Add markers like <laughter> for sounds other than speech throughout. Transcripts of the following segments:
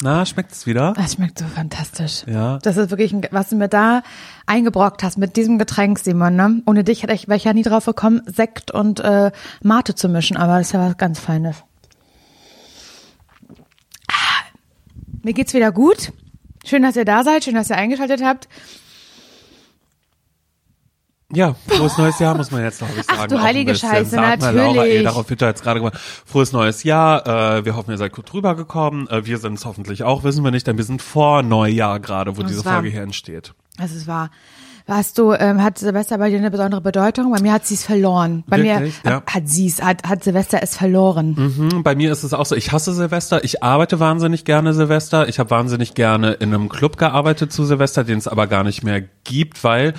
Na, schmeckt es wieder? Das schmeckt so fantastisch. Ja. Das ist wirklich, ein, was du mir da eingebrockt hast mit diesem Getränk, Simon. Ne? Ohne dich hätte ich, wäre ich ja nie drauf gekommen, Sekt und äh, Mate zu mischen, aber das ist ja was ganz Feines. Ah, Mir geht's wieder gut. Schön, dass ihr da seid, schön, dass ihr eingeschaltet habt. Ja, frohes neues Jahr muss man jetzt noch sagen. Ach, du auch ein heilige bisschen. Scheiße, Sag mal, Laura, natürlich. ey, darauf wird jetzt gerade gemacht. Frohes neues Jahr. Äh, wir hoffen, ihr seid gut drüber gekommen. Äh, wir sind es hoffentlich auch, wissen wir nicht, denn wir sind vor Neujahr gerade, wo Das diese war- Folge hier entsteht. Das ist wahr. Hast du, ähm, hat Silvester bei dir eine besondere Bedeutung? Bei mir hat sie es verloren. Bei Wirklich? mir Ja. hat sie es, hat, hat Silvester es verloren. Mhm, bei mir ist es auch so, ich hasse Silvester, ich arbeite wahnsinnig gerne Silvester, ich habe wahnsinnig gerne in einem Club gearbeitet zu Silvester, den es aber gar nicht mehr gibt, weil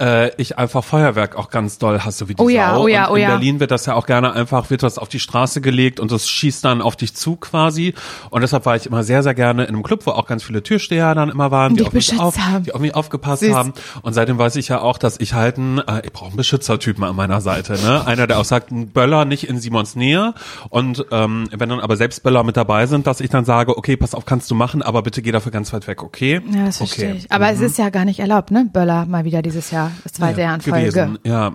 äh, ich einfach Feuerwerk auch ganz doll hasse wie die Oh ja, Sau. oh ja, und oh in ja. Berlin wird das ja auch gerne einfach, wird das auf die Straße gelegt und das schießt dann auf dich zu quasi und deshalb war ich immer sehr, sehr gerne in einem Club, wo auch ganz viele Türsteher dann immer waren, die dich auf mich, auf, haben. die auf mich aufgepasst Süß. haben und seitdem weiß ich ja auch, dass ich halt einen, äh, ich brauche einen Beschützertypen an meiner Seite, ne? Einer, der auch sagt, ein Böller nicht in Simons Nähe und ähm, wenn dann aber selbst Böller mit dabei sind, dass ich dann sage, okay, pass auf, kannst du machen, aber bitte geh dafür ganz weit weg, okay? Ja, das verstehe okay. ich. Aber es ist ja gar nicht erlaubt, ne? Böller mal wieder dieses Jahr, das zweite Jahr in Folge. gewesen. Ja,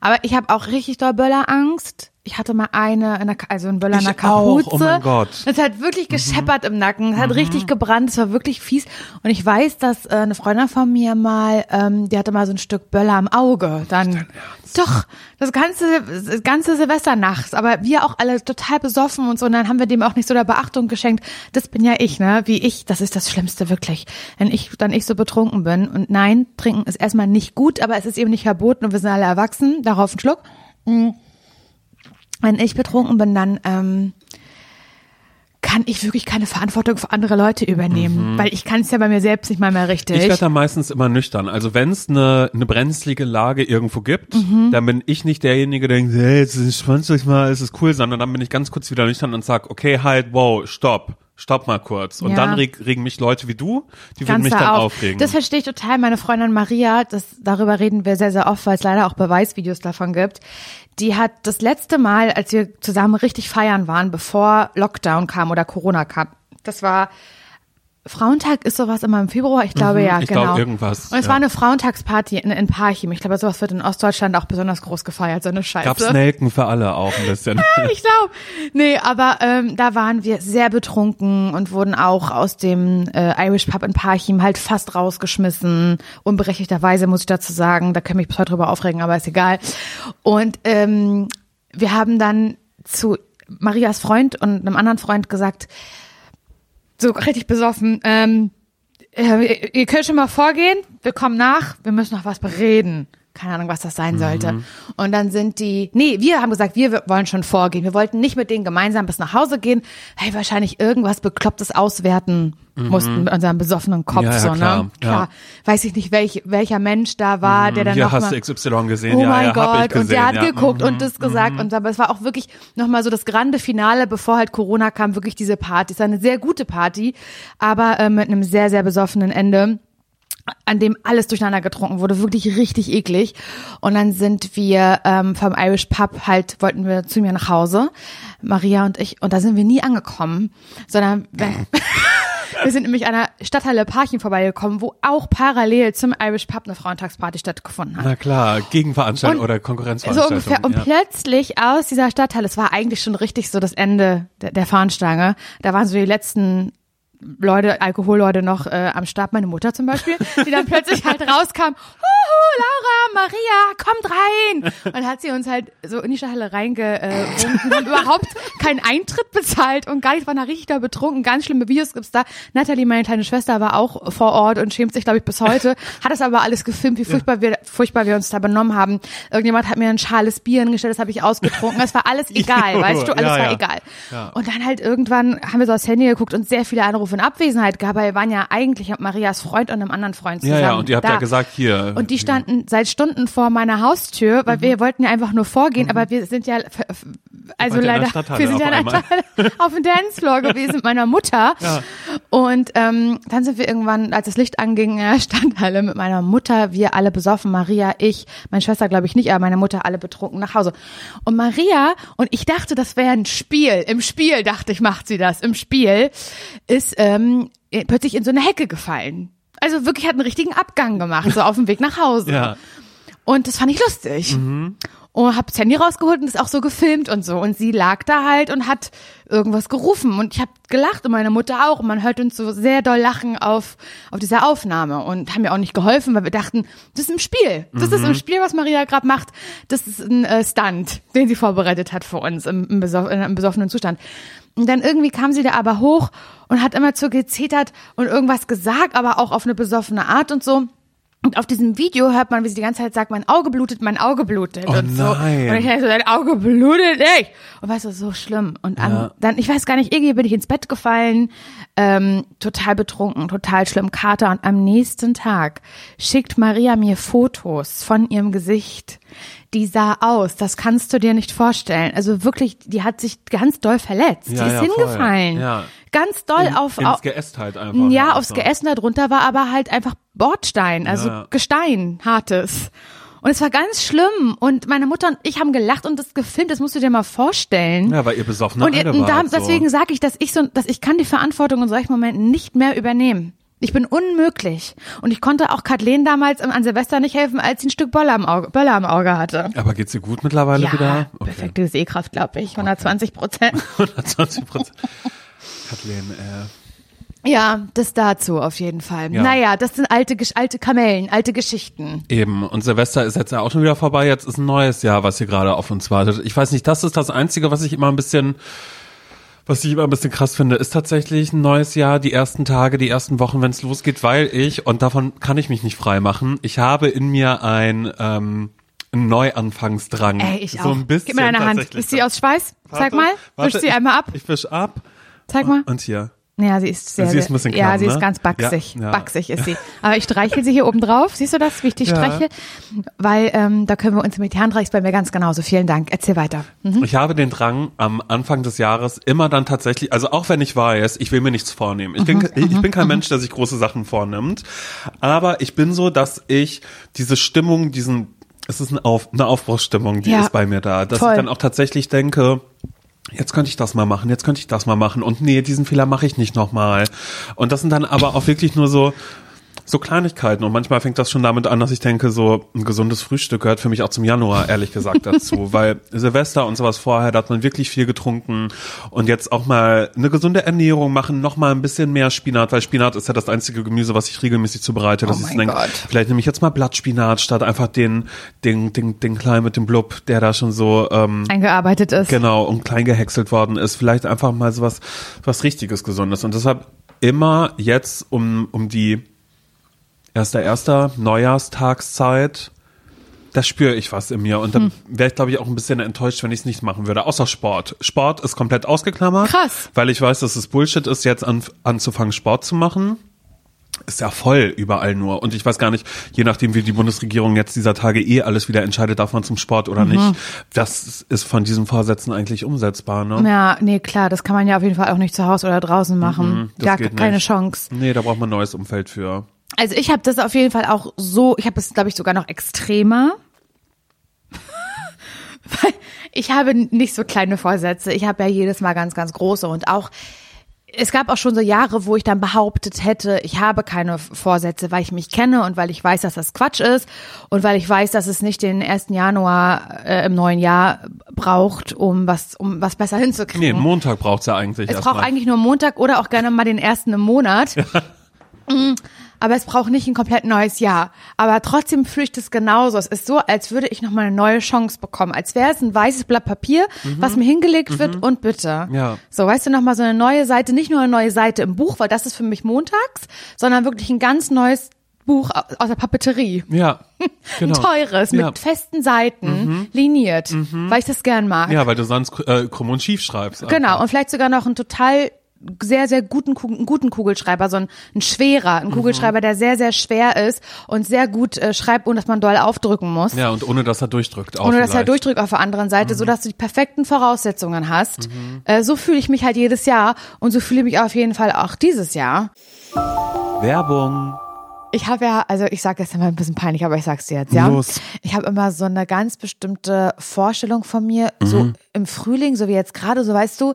Aber ich habe auch richtig doll Böllerangst. Ich hatte mal eine, in der, also ein Böller in der Kapuze. auch, oh mein Gott. Das hat wirklich gescheppert im Nacken. Das hat richtig gebrannt. Das war wirklich fies. Und ich weiß, dass äh, eine Freundin von mir mal, ähm, die hatte mal so ein Stück Böller am Auge. Dann, doch, das ganze, das ganze Silvester nachts. Aber wir auch alle total besoffen und so. Und dann haben wir dem auch nicht so der Beachtung geschenkt. Das bin ja ich, ne? Wie ich. Das ist das Schlimmste wirklich. Wenn ich, dann ich so betrunken bin. Und nein, trinken ist erstmal nicht gut, aber es ist eben nicht verboten und wir sind alle erwachsen. Darauf einen Schluck. Wenn ich betrunken bin, dann ähm, kann ich wirklich keine Verantwortung für andere Leute übernehmen, weil ich kann es ja bei mir selbst nicht mal mehr richtig. Mhm. Ich werde da meistens immer nüchtern. Also wenn es eine eine brenzlige Lage irgendwo gibt, Mhm. dann bin ich nicht derjenige, der denkt, hey, jetzt entspannt euch mal, es ist cool, sondern dann bin ich ganz kurz wieder nüchtern und sag, okay, halt, wow, stopp, stopp mal kurz. Und Ja. dann reg, regen mich Leute wie du, die würden Ganz mich da dann auf. aufregen. Das verstehe ich total. Meine Freundin Maria, das, darüber reden wir sehr, sehr oft, weil es leider auch Beweisvideos davon gibt. Die hat das letzte Mal, als wir zusammen richtig feiern waren, bevor Lockdown kam oder Corona kam, das war Frauentag ist sowas immer im Februar, ich glaube ja, ich genau. glaube, irgendwas, Und es ja. war eine Frauentagsparty in, in Parchim. Ich glaube, sowas wird in Ostdeutschland auch besonders groß gefeiert, so eine Scheiße. Gab's Nelken für alle auch ein bisschen. <laughs> ich glaube. Nee, aber ähm, da waren wir sehr betrunken und wurden auch aus dem äh, Irish Pub in Parchim halt fast rausgeschmissen. Unberechtigterweise muss ich dazu sagen. Da kann ich mich bis heute drüber aufregen, aber ist egal. Und ähm, wir haben dann zu Marias Freund und einem anderen Freund gesagt, so richtig besoffen, ähm, äh, ihr- ihr könnt schon mal vorgehen, wir kommen nach, wir müssen noch was bereden. Keine Ahnung, was das sein sollte. Und dann sind die, nee, wir haben gesagt, wir wollen schon vorgehen. Wir wollten nicht mit denen gemeinsam bis nach Hause gehen, weil wir wahrscheinlich irgendwas Beklopptes auswerten mussten mit unserem besoffenen Kopf. Ja, ja, so, klar, ne? ja. Klar. Weiß ich nicht, welch, welcher Mensch da war, der dann Hier noch hast mal, du XY gesehen, Oh mein Gott, gesehen, und der hat geguckt Mhm. und das gesagt und aber es war auch wirklich nochmal so das grande Finale, bevor halt Corona kam, wirklich diese Party. Es war eine sehr gute Party, aber äh, mit einem sehr, sehr besoffenen Ende an dem alles durcheinander getrunken wurde, wirklich richtig eklig. Und dann sind wir ähm, vom Irish Pub halt, wollten wir zu mir nach Hause, Maria und ich, und da sind wir nie angekommen, sondern wenn, <laughs> wir sind nämlich an einer Stadthalle Parchim vorbeigekommen, wo auch parallel zum Irish Pub eine Frauentagsparty stattgefunden hat. Na klar, Gegenveranstaltung Und oder So Konkurrenzveranstaltung. ungefähr. Und ja. plötzlich aus dieser Stadthalle, es war eigentlich schon richtig so das Ende der, der Fahnenstange. Da waren so die letzten Leute, Alkoholleute noch äh, am Start, meine Mutter zum Beispiel, die dann plötzlich halt rauskam, Huhu, Laura, Maria, kommt rein. Und dann hat sie uns halt so in die Stadthalle reingewunken, haben überhaupt keinen Eintritt bezahlt und gar nichts, waren da richtig da betrunken. Ganz schlimme Videos gibt's da. Natalie, meine kleine Schwester, war auch vor Ort und schämt sich, glaube ich, bis heute. Hat es aber alles gefilmt, wie furchtbar wir, furchtbar wir uns da benommen haben. Irgendjemand hat mir ein schales Bier hingestellt, das habe ich ausgetrunken. Es war alles <laughs> egal, weißt du, alles ja, war ja. egal. Ja. Und dann halt irgendwann haben wir so aufs Handy geguckt und sehr viele Anrufe in Abwesenheit gehabt, weil wir waren ja eigentlich mit Marias Freund und einem anderen Freund Ja, zusammen. ja, und ihr habt da. ja gesagt, hier. Und die standen seit Stunden vor meiner Haustür, weil wir wollten ja einfach nur vorgehen, aber wir sind ja, also ja leider, wir sind ja auf dem Dancefloor gewesen mit meiner Mutter. Ja. Und ähm, dann sind wir irgendwann, als das Licht anging, in der Standhalle mit meiner Mutter, wir alle besoffen, Maria, ich, meine Schwester glaube ich nicht, aber meine Mutter alle betrunken nach Hause. Und Maria, und ich dachte, das wäre ein Spiel, im Spiel dachte ich, macht sie das, im Spiel, ist ähm, plötzlich in so eine Hecke gefallen. Also wirklich hat einen richtigen Abgang gemacht, so auf dem Weg nach Hause. Ja. Und das fand ich lustig. Und hab das Handy rausgeholt und ist auch so gefilmt und so. Und sie lag da halt und hat irgendwas gerufen. Und ich habe gelacht und meine Mutter auch. Und man hört uns so sehr doll lachen auf, auf dieser Aufnahme. Und haben mir auch nicht geholfen, weil wir dachten, das ist im Spiel. Das ist im Spiel, was Maria gerade macht. Das ist ein äh, Stunt, den sie vorbereitet hat für uns im, im, besoff in einem besoffenen Zustand. Und dann irgendwie kam sie da aber hoch und hat immer so gezetert und irgendwas gesagt, aber auch auf eine besoffene Art und so. Und auf diesem Video hört man, wie sie die ganze Zeit sagt, mein Auge blutet, mein Auge blutet Oh und so. nein. Und ich dachte so, dein Auge blutet nicht. Und weißt du, so schlimm. Und Ja. dann, ich weiß gar nicht, irgendwie bin ich ins Bett gefallen, ähm, total betrunken, total schlimm, Kater. Und am nächsten Tag schickt Maria mir Fotos von ihrem Gesicht. Die sah aus, das kannst du dir nicht vorstellen. Also wirklich, die hat sich ganz doll verletzt. Ja, die ist ja, voll. hingefallen. Ja. Ganz doll auf, Ins auf Geäst halt einfach. ja, aufs so. Geästen darunter war aber halt einfach Bordstein, also Ja. Gestein, hartes. Und es war ganz schlimm. Und meine Mutter und ich haben gelacht und das gefilmt, das musst du dir mal vorstellen. Ja, weil ihr besoffene und ihr, und da, wart, so. deswegen sage ich, dass ich so, dass ich kann die Verantwortung in solchen Momenten nicht mehr übernehmen. Ich bin unmöglich. Und ich konnte auch Kathleen damals an Silvester nicht helfen, als sie ein Stück Böller am Auge, Böller am Auge hatte. Aber geht's dir gut mittlerweile Ja, wieder? perfekte Sehkraft, glaube ich. 120 Prozent. <laughs> 120 Prozent. Kathleen, äh, Ja, das dazu auf jeden Fall. Ja. Naja, das sind alte, alte Kamellen, alte Geschichten. Eben, und Silvester ist jetzt ja auch schon wieder vorbei. Jetzt ist ein neues Jahr, was hier gerade auf uns wartet. Ich weiß nicht, das ist das Einzige, was ich immer ein bisschen, was ich immer ein bisschen krass finde, ist tatsächlich ein neues Jahr, die ersten Tage, die ersten Wochen, wenn es losgeht, weil ich, und davon kann ich mich nicht frei machen, ich habe in mir ein, ähm, einen Neuanfangsdrang. Ey, ich so auch. Ein bisschen Gib mir deine Hand. Ist sie aus Schweiß? Warte, mal. warte, Wisch sie ich- einmal ab. Ich wisch ab. Zeig mal. Und hier. Ja, sie ist sehr, Sie ist ein bisschen ja, klamm, sie ist ne? ganz baxig. Ja, ja. Baxig ist sie. <laughs> Aber ich streichel sie hier oben drauf. Siehst du das, wie ich dich Ja. streiche? Weil ähm, da können wir uns mit die Hand reichst bei mir ganz genauso. Vielen Dank. Erzähl weiter. Mhm. Ich habe den Drang, am Anfang des Jahres immer dann tatsächlich, also auch wenn ich weiß, ich will mir nichts vornehmen. Ich bin, ich, ich bin kein Mensch, der sich große Sachen vornimmt. Aber ich bin so, dass ich diese Stimmung, diesen, es ist eine, Auf, eine Aufbruchsstimmung, die Ja. ist bei mir da. Dass Voll. ich dann auch tatsächlich denke, Jetzt könnte ich das mal machen, jetzt könnte ich das mal machen und nee, diesen Fehler mache ich nicht nochmal. Und das sind dann aber auch wirklich nur so, so Kleinigkeiten und manchmal fängt das schon damit an, dass ich denke, so ein gesundes Frühstück gehört für mich auch zum Januar, ehrlich gesagt, <laughs> dazu, weil Silvester und sowas vorher, da hat man wirklich viel getrunken und jetzt auch mal eine gesunde Ernährung machen, noch mal ein bisschen mehr Spinat, weil Spinat ist ja das einzige Gemüse, was ich regelmäßig zubereite, dass Oh ich denke, vielleicht nehme ich jetzt mal Blattspinat statt einfach den, den, den, den kleinen mit dem Blub, der da schon so, ähm, Eingearbeitet ist. Genau, und klein gehäckselt worden ist. Vielleicht einfach mal so was, was richtiges Gesundes. Und deshalb immer jetzt um, um die erster, erster Neujahrstagszeit, da spüre ich was in mir. Und Hm. dann wäre ich, glaube ich, auch ein bisschen enttäuscht, wenn ich es nicht machen würde. Außer Sport. Sport ist komplett ausgeklammert. Krass. Weil ich weiß, dass es Bullshit ist, jetzt an, anzufangen, Sport zu machen. Ist ja voll überall nur. Und ich weiß gar nicht, je nachdem, wie die Bundesregierung jetzt dieser Tage eh alles wieder entscheidet, darf man zum Sport oder Mhm. nicht. Das ist von diesen Vorsätzen eigentlich umsetzbar, ne? Ja, nee, klar, das kann man ja auf jeden Fall auch nicht zu Hause oder draußen machen. Mhm, geht keine nicht. Chance. Nee, da braucht man ein neues Umfeld für. Also ich habe das auf jeden Fall auch so, ich habe es, glaube ich, sogar noch extremer. <laughs> Weil ich habe nicht so kleine Vorsätze. Ich habe ja jedes Mal ganz, ganz große und auch es gab auch schon so Jahre, wo ich dann behauptet hätte, ich habe keine Vorsätze, weil ich mich kenne und weil ich weiß, dass das Quatsch ist und weil ich weiß, dass es nicht den 1. Januar äh, im neuen Jahr braucht, um was, um was besser hinzukriegen. Nee, Montag braucht's ja eigentlich Es braucht eigentlich nur Montag oder auch gerne mal den ersten im Monat. Mm, Aber es braucht nicht ein komplett neues Jahr. Aber trotzdem fühle ich das genauso. Es ist so, als würde ich nochmal eine neue Chance bekommen. Als wäre es ein weißes Blatt Papier, was mir hingelegt wird und bitte. Mhm. Ja. So, weißt du, nochmal so eine neue Seite, nicht nur eine neue Seite im Buch, weil das ist für mich montags, sondern wirklich ein ganz neues Buch au- aus der Papeterie. Ja, <laughs> genau. Ein teures, Ja. Mhm. mit festen Seiten, liniert, weil ich das gern mag. Ja, weil du sonst äh, krumm und schief schreibst. Genau, einfach. und vielleicht sogar noch ein total sehr, sehr guten, einen guten Kugelschreiber, so ein, ein schwerer, Mhm. ein Kugelschreiber, der sehr, sehr schwer ist und sehr gut äh, schreibt, ohne dass man doll aufdrücken muss. Ja, und ohne dass er durchdrückt. Auch Ohne dass er vielleicht. durchdrückt auf der anderen Seite, Mhm. so dass du die perfekten Voraussetzungen hast. Äh, so fühle ich mich halt jedes Jahr und so fühle ich mich auf jeden Fall auch dieses Jahr. Werbung. Ich habe ja, also ich sage jetzt immer ein bisschen peinlich, aber ich sag's dir jetzt, ja. Los. Ich habe immer so eine ganz bestimmte Vorstellung von mir, so Mhm. im Frühling, so wie jetzt gerade, so weißt du,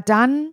dann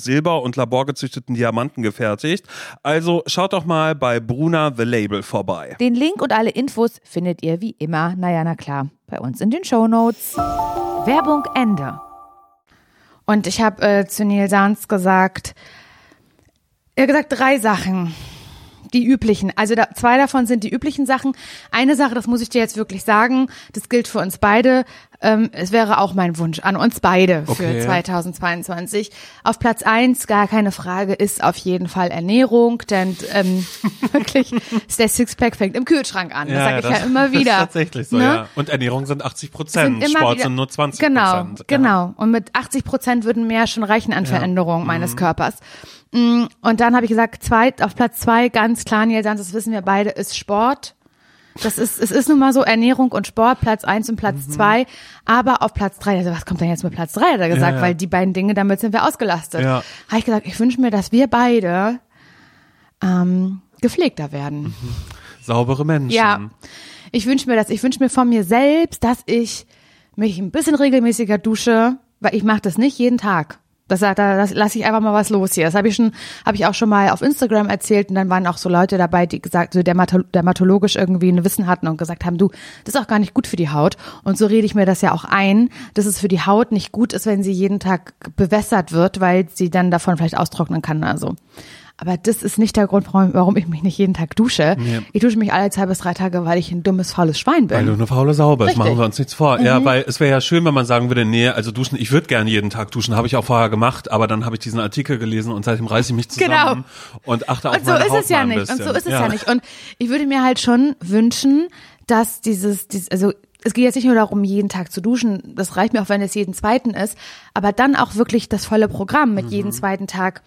Silber und laborgezüchteten Diamanten gefertigt. Also schaut doch mal bei Bruna The Label vorbei. Den Link und alle Infos findet ihr wie immer, naja, na klar, bei uns in den Shownotes. Werbung Ende. Und ich habe äh, zu Neil Sanz gesagt, er hat gesagt drei Sachen. Die üblichen. Also da, zwei davon sind die üblichen Sachen. Eine Sache, das muss ich dir jetzt wirklich sagen, das gilt für uns beide. Ähm, es wäre auch mein Wunsch an uns beide für Okay. 2022. Auf Platz eins, gar keine Frage, ist auf jeden Fall Ernährung, denn ähm, <laughs> wirklich, der Sixpack fängt im Kühlschrank an. das sage ich ja immer <laughs> wieder. Das ist tatsächlich so, Ne? ja. Und Ernährung sind 80 Prozent, Sport wieder- sind nur 20 Genau, Prozent. genau. Und mit 80 Prozent würden mehr schon reichen an Veränderungen meines Körpers. Mm, Und dann habe ich gesagt, zwei, auf Platz zwei, ganz klar, Nils das wissen wir beide, ist Sport. Das ist, es ist nun mal so Ernährung und Sport, Platz eins und Platz zwei. Aber auf Platz drei, also was kommt denn jetzt mit Platz drei, hat er gesagt, Ja, ja. weil die beiden Dinge, damit sind wir ausgelastet. Ja. Habe ich gesagt, ich wünsche mir, dass wir beide ähm, gepflegter werden. Saubere Menschen. Ja. Ich wünsche mir das. Ich wünsche mir von mir selbst, dass ich mich ein bisschen regelmäßiger dusche, weil ich mache das nicht jeden Tag. Das, da das lasse ich einfach mal was los hier. Das habe ich schon, habe ich auch schon mal auf Instagram erzählt und dann waren auch so Leute dabei, die gesagt, so dermato dermatologisch irgendwie ein Wissen hatten und gesagt haben, du, das ist auch gar nicht gut für die Haut. Und so rede ich mir das ja auch ein, dass es für die Haut nicht gut ist, wenn sie jeden Tag bewässert wird, weil sie dann davon vielleicht austrocknen kann. Also. Aber das ist nicht der Grund, warum, ich mich nicht jeden Tag dusche. Nee. Ich dusche mich alle zwei bis drei Tage, weil ich ein dummes, faules Schwein bin. Weil du eine faule Sau bist. Mhm. machen wir uns nichts vor. Ja, weil es wäre ja schön, wenn man sagen würde, nee, also duschen, ich würde gerne jeden Tag duschen, habe ich auch vorher gemacht, aber dann habe ich diesen Artikel gelesen und seitdem reiße ich mich zusammen und achte auf und so meine ist es ja nicht. Und so ist es ja. nicht. Und ich würde mir halt schon wünschen, dass dieses, dieses also es geht jetzt nicht nur darum, jeden Tag zu duschen, das reicht mir auch, wenn es jeden zweiten ist, aber dann auch wirklich das volle Programm mit Mhm. jeden zweiten Tag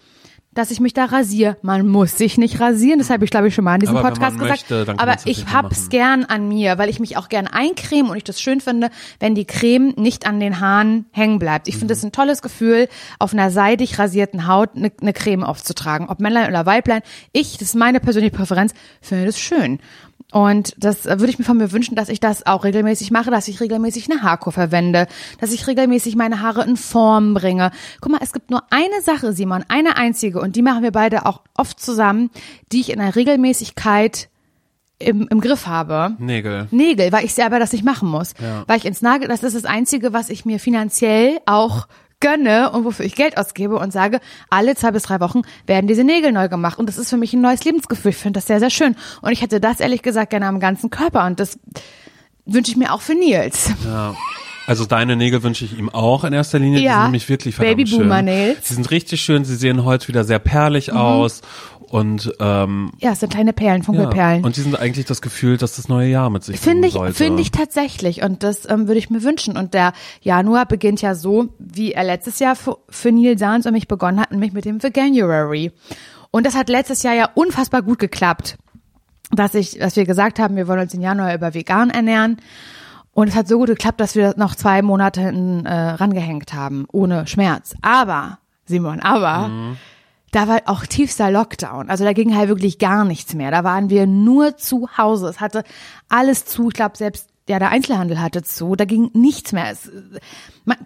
dass ich mich da rasiere. Man muss sich nicht rasieren, das habe ich glaube ich schon mal in diesem Aber Podcast gesagt. möchte, Aber ich hab's machen. gern an mir, weil ich mich auch gern eincreme und ich das schön finde, wenn die Creme nicht an den Haaren hängen bleibt. Ich finde es ein tolles Gefühl, auf einer seidig rasierten Haut eine, eine Creme aufzutragen. Ob Männlein oder Weiblein. Ich, das ist meine persönliche Präferenz, finde das schön. Und das äh, würde ich mir von mir wünschen, dass ich das auch regelmäßig mache, dass ich regelmäßig eine Haarkur verwende, dass ich regelmäßig meine Haare in Form bringe. Guck mal, es gibt nur eine Sache, Simon, eine einzige, und die machen wir beide auch oft zusammen, die ich in der Regelmäßigkeit im, im Griff habe. Nägel. Nägel, weil ich selber das nicht machen muss. Ja. Weil ich ins Nagel, das ist das Einzige, was ich mir finanziell auch gönne und wofür ich Geld ausgebe und sage, alle zwei bis drei Wochen werden diese Nägel neu gemacht. Und das ist für mich ein neues Lebensgefühl. Ich finde das sehr, sehr schön. Und ich hätte das ehrlich gesagt gerne am ganzen Körper. Und das wünsche ich mir auch für Nils. Ja. Also deine Nägel wünsche ich ihm auch in erster Linie. Die Ja. sind nämlich wirklich verdammt Baby schön. Nails. Sie sind richtig schön. Sie sehen heute wieder sehr perlig aus. Und ähm, Ja, es sind kleine Perlen, ja. Funkelperlen. Und die sind eigentlich das Gefühl, dass das neue Jahr mit sich Finde bringen ich, finde ich tatsächlich. Und das ähm, würde ich mir wünschen. Und der Januar beginnt ja so, wie er letztes Jahr für, für Neil Sahns und mich begonnen hat, nämlich mit dem Veganuary. Und das hat letztes Jahr ja unfassbar gut geklappt. Dass ich, dass wir gesagt haben, wir wollen uns im Januar über vegan ernähren. Und es hat so gut geklappt, dass wir noch zwei Monate hinten, äh, rangehängt haben, ohne Schmerz. Aber, Simon, aber, da war auch tiefster Lockdown. Also da ging halt wirklich gar nichts mehr. Da waren wir nur zu Hause. Es hatte alles zu. Ich glaube, selbst ja, der Einzelhandel hatte zu. Da ging nichts mehr. Es, man,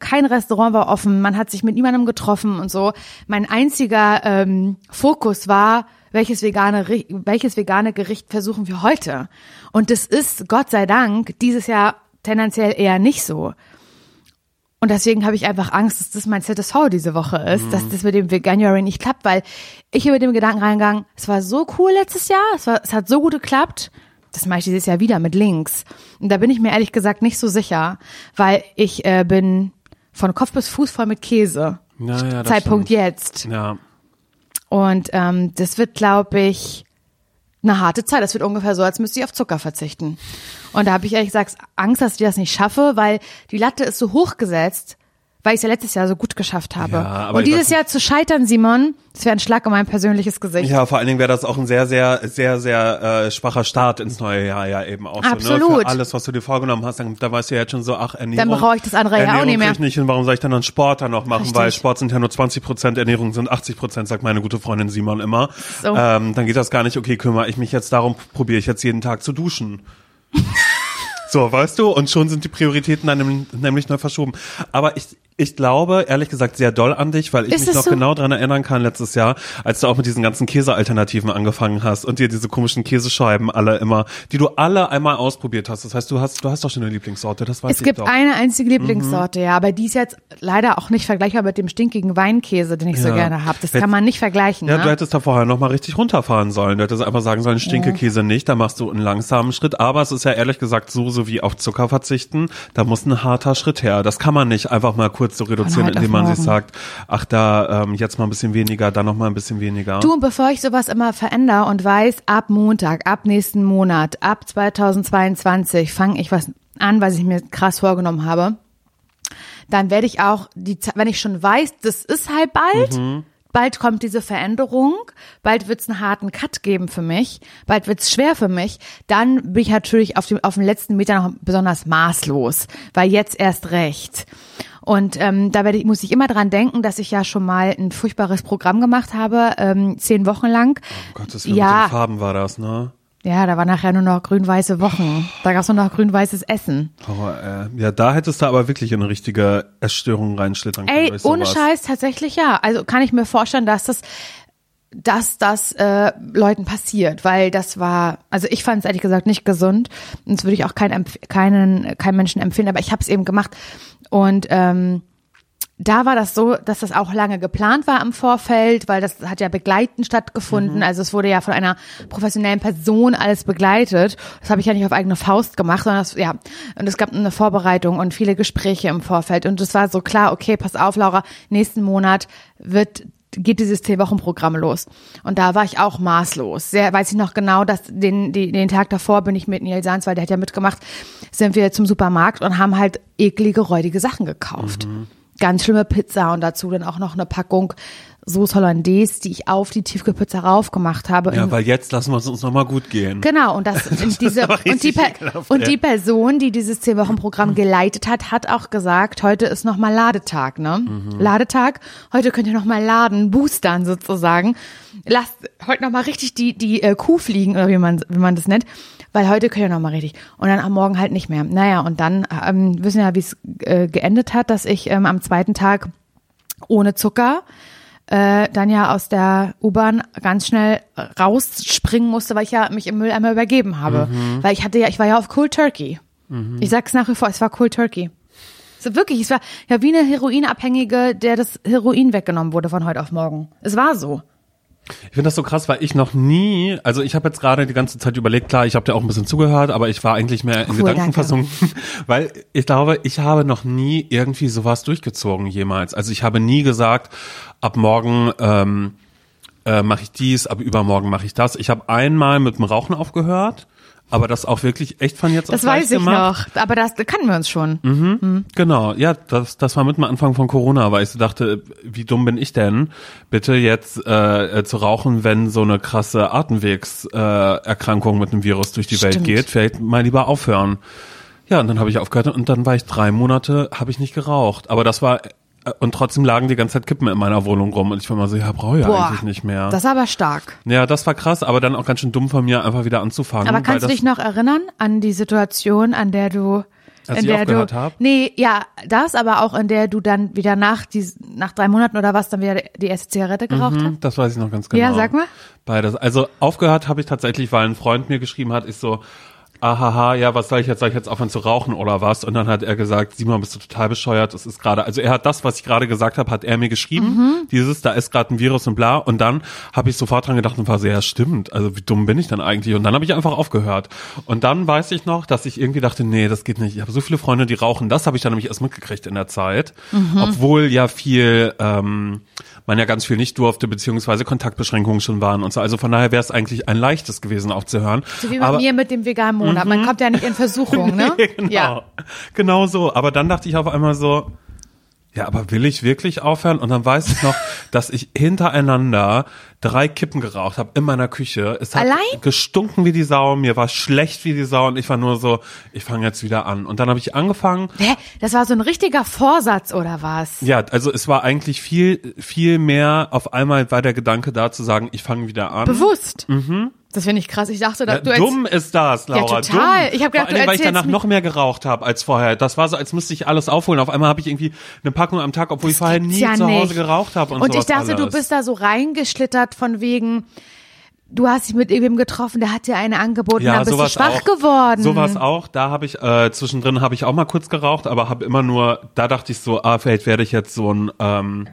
kein Restaurant war offen. Man hat sich mit niemandem getroffen und so. Mein einziger ähm, Fokus war, welches vegane, welches vegane Gericht versuchen wir heute? Und das ist, Gott sei Dank, dieses Jahr tendenziell eher nicht so. Und deswegen habe ich einfach Angst, dass das mein ZSV diese Woche ist, dass das mit dem Veganuary nicht klappt, weil ich hier mit dem Gedanken reingegangen, es war so cool letztes Jahr, es, war, es hat so gut geklappt, das mache ich dieses Jahr wieder mit Links. Und da bin ich mir ehrlich gesagt nicht so sicher, weil ich äh, bin von Kopf bis Fuß voll mit Käse. Ja, ja, Zeitpunkt stimmt. jetzt. Ja. Und ähm, das wird, glaube ich, eine harte Zeit. Das wird ungefähr so, als müsste ich auf Zucker verzichten. Und da habe ich ehrlich gesagt Angst, dass ich das nicht schaffe, weil die Latte ist so hoch gesetzt, weil ich es ja letztes Jahr so gut geschafft habe. Ja, aber Und dieses Jahr zu scheitern, Simon, das wäre ein Schlag in mein persönliches Gesicht. Ja, vor allen Dingen wäre das auch ein sehr, sehr, sehr, sehr äh, schwacher Start ins neue Jahr ja eben auch so. Ne? Absolut. Für alles, was du dir vorgenommen hast, dann, da weißt du ja jetzt schon so, ach, Ernährung. Dann brauche ich das andere ja auch nicht mehr. ich nicht hin, warum soll ich dann noch Sport dann noch machen? Richtig. Weil Sport sind ja nur 20 Prozent, Ernährung sind 80 Prozent, sagt meine gute Freundin Simon immer. So. Ähm, dann geht das gar nicht, okay, kümmere ich mich jetzt darum, probiere ich jetzt jeden Tag zu duschen. <laughs> So, weißt du, und schon sind die Prioritäten dann nämlich neu verschoben. Aber ich, ich glaube, ehrlich gesagt, sehr doll an dich, weil ich Ist mich es noch so? genau dran erinnern kann letztes Jahr, als du auch mit diesen ganzen Käsealternativen angefangen hast und dir diese komischen Käsescheiben alle immer, die du alle einmal ausprobiert hast. Das heißt, du hast, du hast doch schon eine Lieblingssorte, das weiß Es ich gibt doch. eine einzige Lieblingssorte, ja, aber die ist jetzt leider auch nicht vergleichbar mit dem stinkigen Weinkäse, den ich so Ja. gerne habe. Das Jetzt- kann man nicht vergleichen. Ja, ne? du hättest da vorher noch mal richtig runterfahren sollen. Du hättest einfach sagen sollen, Stinkekäse nicht, da machst du einen langsamen Schritt. Aber es ist ja ehrlich gesagt so, so wie auf Zucker verzichten, da muss ein harter Schritt her. Das kann man nicht einfach mal kurz so reduzieren, heute auf indem man sich sagt, ach da, ähm, jetzt mal ein bisschen weniger, dann noch mal ein bisschen weniger. Du, und bevor ich sowas immer verändere und weiß, ab Montag, ab nächsten Monat, ab 2022 fange ich was an, was ich mir krass vorgenommen habe, dann werde ich auch, die, wenn ich schon weiß, das ist halt bald, bald kommt diese Veränderung, bald wird es einen harten Cut geben für mich, bald wird es schwer für mich, dann bin ich natürlich auf dem, auf dem letzten Meter noch besonders maßlos, weil jetzt erst recht. Und ähm, da werde ich, muss ich immer dran denken, dass ich ja schon mal ein furchtbares Programm gemacht habe, ähm, zehn Wochen lang. Oh Gottes Willen, ja. mit den Farben war das, ne? Ja, da war nachher nur noch grün-weiße Wochen. Da gab's nur noch grün-weißes Essen. Oh, äh, ja, da hättest du aber wirklich in eine richtige Essstörung reinschlittern können. Ey, ohne. Scheiß, tatsächlich ja. Also kann ich mir vorstellen, dass das dass das äh, Leuten passiert, weil das war, also ich fand es ehrlich gesagt nicht gesund und das würde ich auch kein, keinen, keinen Menschen empfehlen, aber ich habe es eben gemacht und ähm, da war das so, dass das auch lange geplant war im Vorfeld, weil das hat ja begleitend stattgefunden. Also es wurde ja von einer professionellen Person alles begleitet. Das habe ich ja nicht auf eigene Faust gemacht, sondern das, ja, und es gab eine Vorbereitung und viele Gespräche im Vorfeld. Und es war so klar, okay, pass auf, Laura, nächsten Monat wird geht dieses Zehn-Wochen-Programm los. Und da war ich auch maßlos. Sehr, weiß ich noch genau, dass den, den, den Tag davor bin ich mit Neil Sanz, weil der hat ja mitgemacht, sind wir zum Supermarkt und haben halt eklige, räudige Sachen gekauft. Ganz schlimme Pizza und dazu dann auch noch eine Packung Sauce Hollandaise, die ich auf die Tiefkühlpizza raufgemacht habe. Ja, weil jetzt lassen wir es uns nochmal gut gehen. Genau, und das, <laughs> und diese, und die, ekelhaft, und die Person, die dieses zehn Wochen Programm geleitet hat, hat auch gesagt, heute ist nochmal Ladetag, ne? Mhm. Ladetag, heute könnt ihr nochmal laden, boostern sozusagen. Lasst heute nochmal richtig die, die äh, Kuh fliegen, oder wie man, wie man das nennt, weil heute könnt ihr nochmal richtig. Und dann am Morgen halt nicht mehr. Naja, und dann ähm, wissen ja, wie es äh, geendet hat, dass ich ähm, am zweiten Tag ohne Zucker äh, dann ja aus der U-Bahn ganz schnell rausspringen musste, weil ich ja mich im Mülleimer übergeben habe. Weil ich hatte ja, ich war ja auf Cold Turkey. Ich sag's nach wie vor, es war Cold Turkey. So wirklich, es war ja wie eine Heroinabhängige, der das Heroin weggenommen wurde von heute auf morgen. Es war so. Ich finde das so krass, weil ich noch nie, also ich habe jetzt gerade die ganze Zeit überlegt, klar, ich habe dir auch ein bisschen zugehört, aber ich war eigentlich mehr in Cool, Gedanken danke. versunken, <laughs> weil ich glaube, ich habe noch nie irgendwie sowas durchgezogen jemals. Also ich habe nie gesagt, ab morgen ähm, äh, mache ich dies, ab übermorgen mache ich das. Ich habe einmal mit dem Rauchen aufgehört, aber das auch wirklich echt von jetzt Das auf weiß ich gemacht. noch. Aber das kannten wir uns schon. Genau, ja, das, das war mit dem Anfang von Corona, weil ich so dachte, wie dumm bin ich denn, bitte jetzt äh, äh, zu rauchen, wenn so eine krasse Atemwegserkrankung äh, mit dem Virus durch die Welt Stimmt. geht, vielleicht mal lieber aufhören. Ja, und dann habe ich aufgehört und dann war ich drei Monate, habe ich nicht geraucht. Aber das war, und trotzdem lagen die ganze Zeit Kippen in meiner Wohnung rum und ich war mal so, ja, brauche ja Boah, eigentlich nicht mehr. Das ist aber stark. ja, das war krass, aber dann auch ganz schön dumm von mir, einfach wieder anzufangen. Aber kannst du dich noch erinnern an die Situation, an der du Als in der du hab? nee ja das aber auch in der du dann wieder nach die, nach drei Monaten oder was dann wieder die erste Zigarette geraucht hast Hm, Das weiß ich noch ganz genau. Ja, sag mal. Beides. Also aufgehört habe ich tatsächlich, weil ein Freund mir geschrieben hat, ich so, ahaha, ja, was soll ich jetzt, soll ich jetzt aufhören zu rauchen oder was? Und dann hat er gesagt, Simon, bist du total bescheuert, das ist gerade, also er hat das, was ich gerade gesagt habe, hat er mir geschrieben, Mhm. dieses, da ist gerade ein Virus und bla. Und dann habe ich sofort dran gedacht und war so, ja, stimmt, also wie dumm bin ich denn eigentlich? Und dann habe ich einfach aufgehört. Und dann weiß ich noch, dass ich irgendwie dachte, nee, das geht nicht. Ich habe so viele Freunde, die rauchen. Das habe ich dann nämlich erst mitgekriegt in der Zeit. Mhm. Obwohl ja viel, ähm, man ja ganz viel nicht durfte, beziehungsweise Kontaktbeschränkungen schon waren und so. Also von daher wäre es eigentlich ein leichtes gewesen aufzuhören. so wie bei Aber, mir mit dem veganen Monat man kommt ja nicht in Versuchung ne <laughs> genau. ja Genau so. Aber dann dachte ich auf einmal so, ja, aber will ich wirklich aufhören? Und dann weiß ich noch, <laughs> dass ich hintereinander drei Kippen geraucht habe in meiner Küche. Es hat Allein? gestunken wie die Sau, mir war schlecht wie die Sau und ich war nur so, ich fange jetzt wieder an. Und dann habe ich angefangen, Hä? das war so ein richtiger Vorsatz oder was ja, also es war eigentlich viel, viel mehr auf einmal war der Gedanke da zu sagen, ich fange wieder an. bewusst das finde ich krass ich dachte. Ja, du dumm ist das, Laura. total. Dumm. Ich hab gedacht, allem, du weil ich danach noch mehr geraucht habe als vorher. Das war so, als müsste ich alles aufholen. Auf einmal habe ich irgendwie eine Packung am Tag, obwohl ich vorher nie ja zu Hause geraucht habe und, Und ich dachte, du alles. bist da so reingeschlittert von wegen, du hast dich mit irgendwem getroffen, der hat dir eine angeboten, ja, dann bist du schwach auch. geworden. Sowas auch. Da habe ich äh, zwischendrin habe ich auch mal kurz geraucht, aber habe immer nur. Da dachte ich so, ah, vielleicht werde ich jetzt so ein ähm,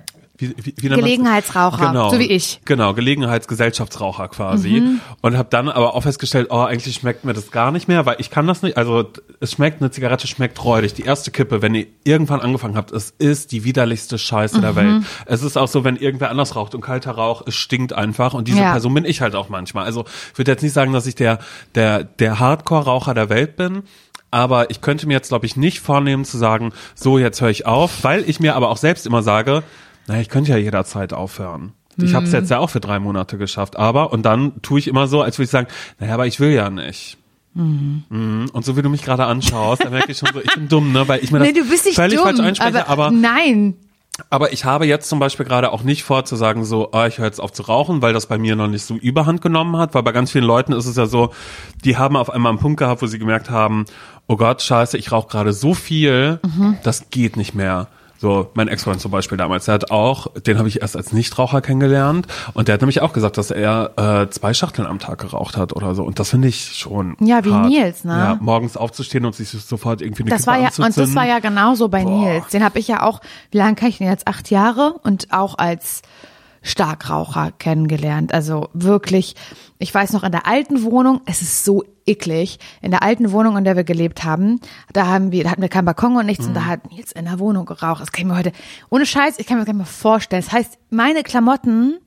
wie, wie, wie? Gelegenheitsraucher, genau, so wie ich. Mhm. Genau, Gelegenheitsgesellschaftsraucher quasi. Und habe dann aber auch festgestellt, oh, eigentlich schmeckt mir das gar nicht mehr, weil ich kann das nicht. Also es schmeckt, eine Zigarette schmeckt räudig. Die erste Kippe, wenn ihr irgendwann angefangen habt, es ist die widerlichste Scheiße Mhm. der Welt. Es ist auch so, wenn irgendwer anders raucht und kalter Rauch, es stinkt einfach. Und diese Ja. Person bin ich halt auch manchmal. Also ich würde jetzt nicht sagen, dass ich der, der, der Hardcore-Raucher der Welt bin. Aber ich könnte mir jetzt, glaube ich, nicht vornehmen zu sagen, so, jetzt höre ich auf, weil ich mir aber auch selbst immer sage, naja, ich könnte ja jederzeit aufhören. Ich habe es jetzt ja auch für drei Monate geschafft, aber und dann tue ich immer so, als würde ich sagen, naja, aber ich will ja nicht. Mhm. Und so wie du mich gerade anschaust, dann merke ich schon so, ich bin dumm, ne, weil ich mir das nee, du bist nicht völlig dumm, falsch einspreche, aber, nein. aber ich habe jetzt zum Beispiel gerade auch nicht vor zu sagen so, ah, ich höre jetzt auf zu rauchen, weil das bei mir noch nicht so überhand genommen hat, weil bei ganz vielen Leuten ist es ja so, die haben auf einmal einen Punkt gehabt, wo sie gemerkt haben, oh Gott, scheiße, ich rauche gerade so viel, Mhm. das geht nicht mehr. So, mein Ex-Freund zum Beispiel damals, der hat auch, den habe ich erst als Nichtraucher kennengelernt und der hat nämlich auch gesagt, dass er äh, zwei Schachteln am Tag geraucht hat oder so und das finde ich schon Ja, wie hart. Nils, ne? Ja, morgens aufzustehen und sich sofort irgendwie eine Das Kippe war ja, und das war ja genauso bei Boah. Nils. Den habe ich ja auch, wie lange kann ich den jetzt? Acht Jahre und auch als Starkraucher kennengelernt. Also wirklich, Ich weiß noch, in der alten Wohnung, es ist so eklig. In der alten Wohnung, in der wir gelebt haben, da haben wir, da hatten wir keinen Balkon und nichts und da hat Nils in der Wohnung geraucht. Das kann ich mir heute, ohne Scheiß, ich kann mir das gar nicht mehr vorstellen. Das heißt, meine Klamotten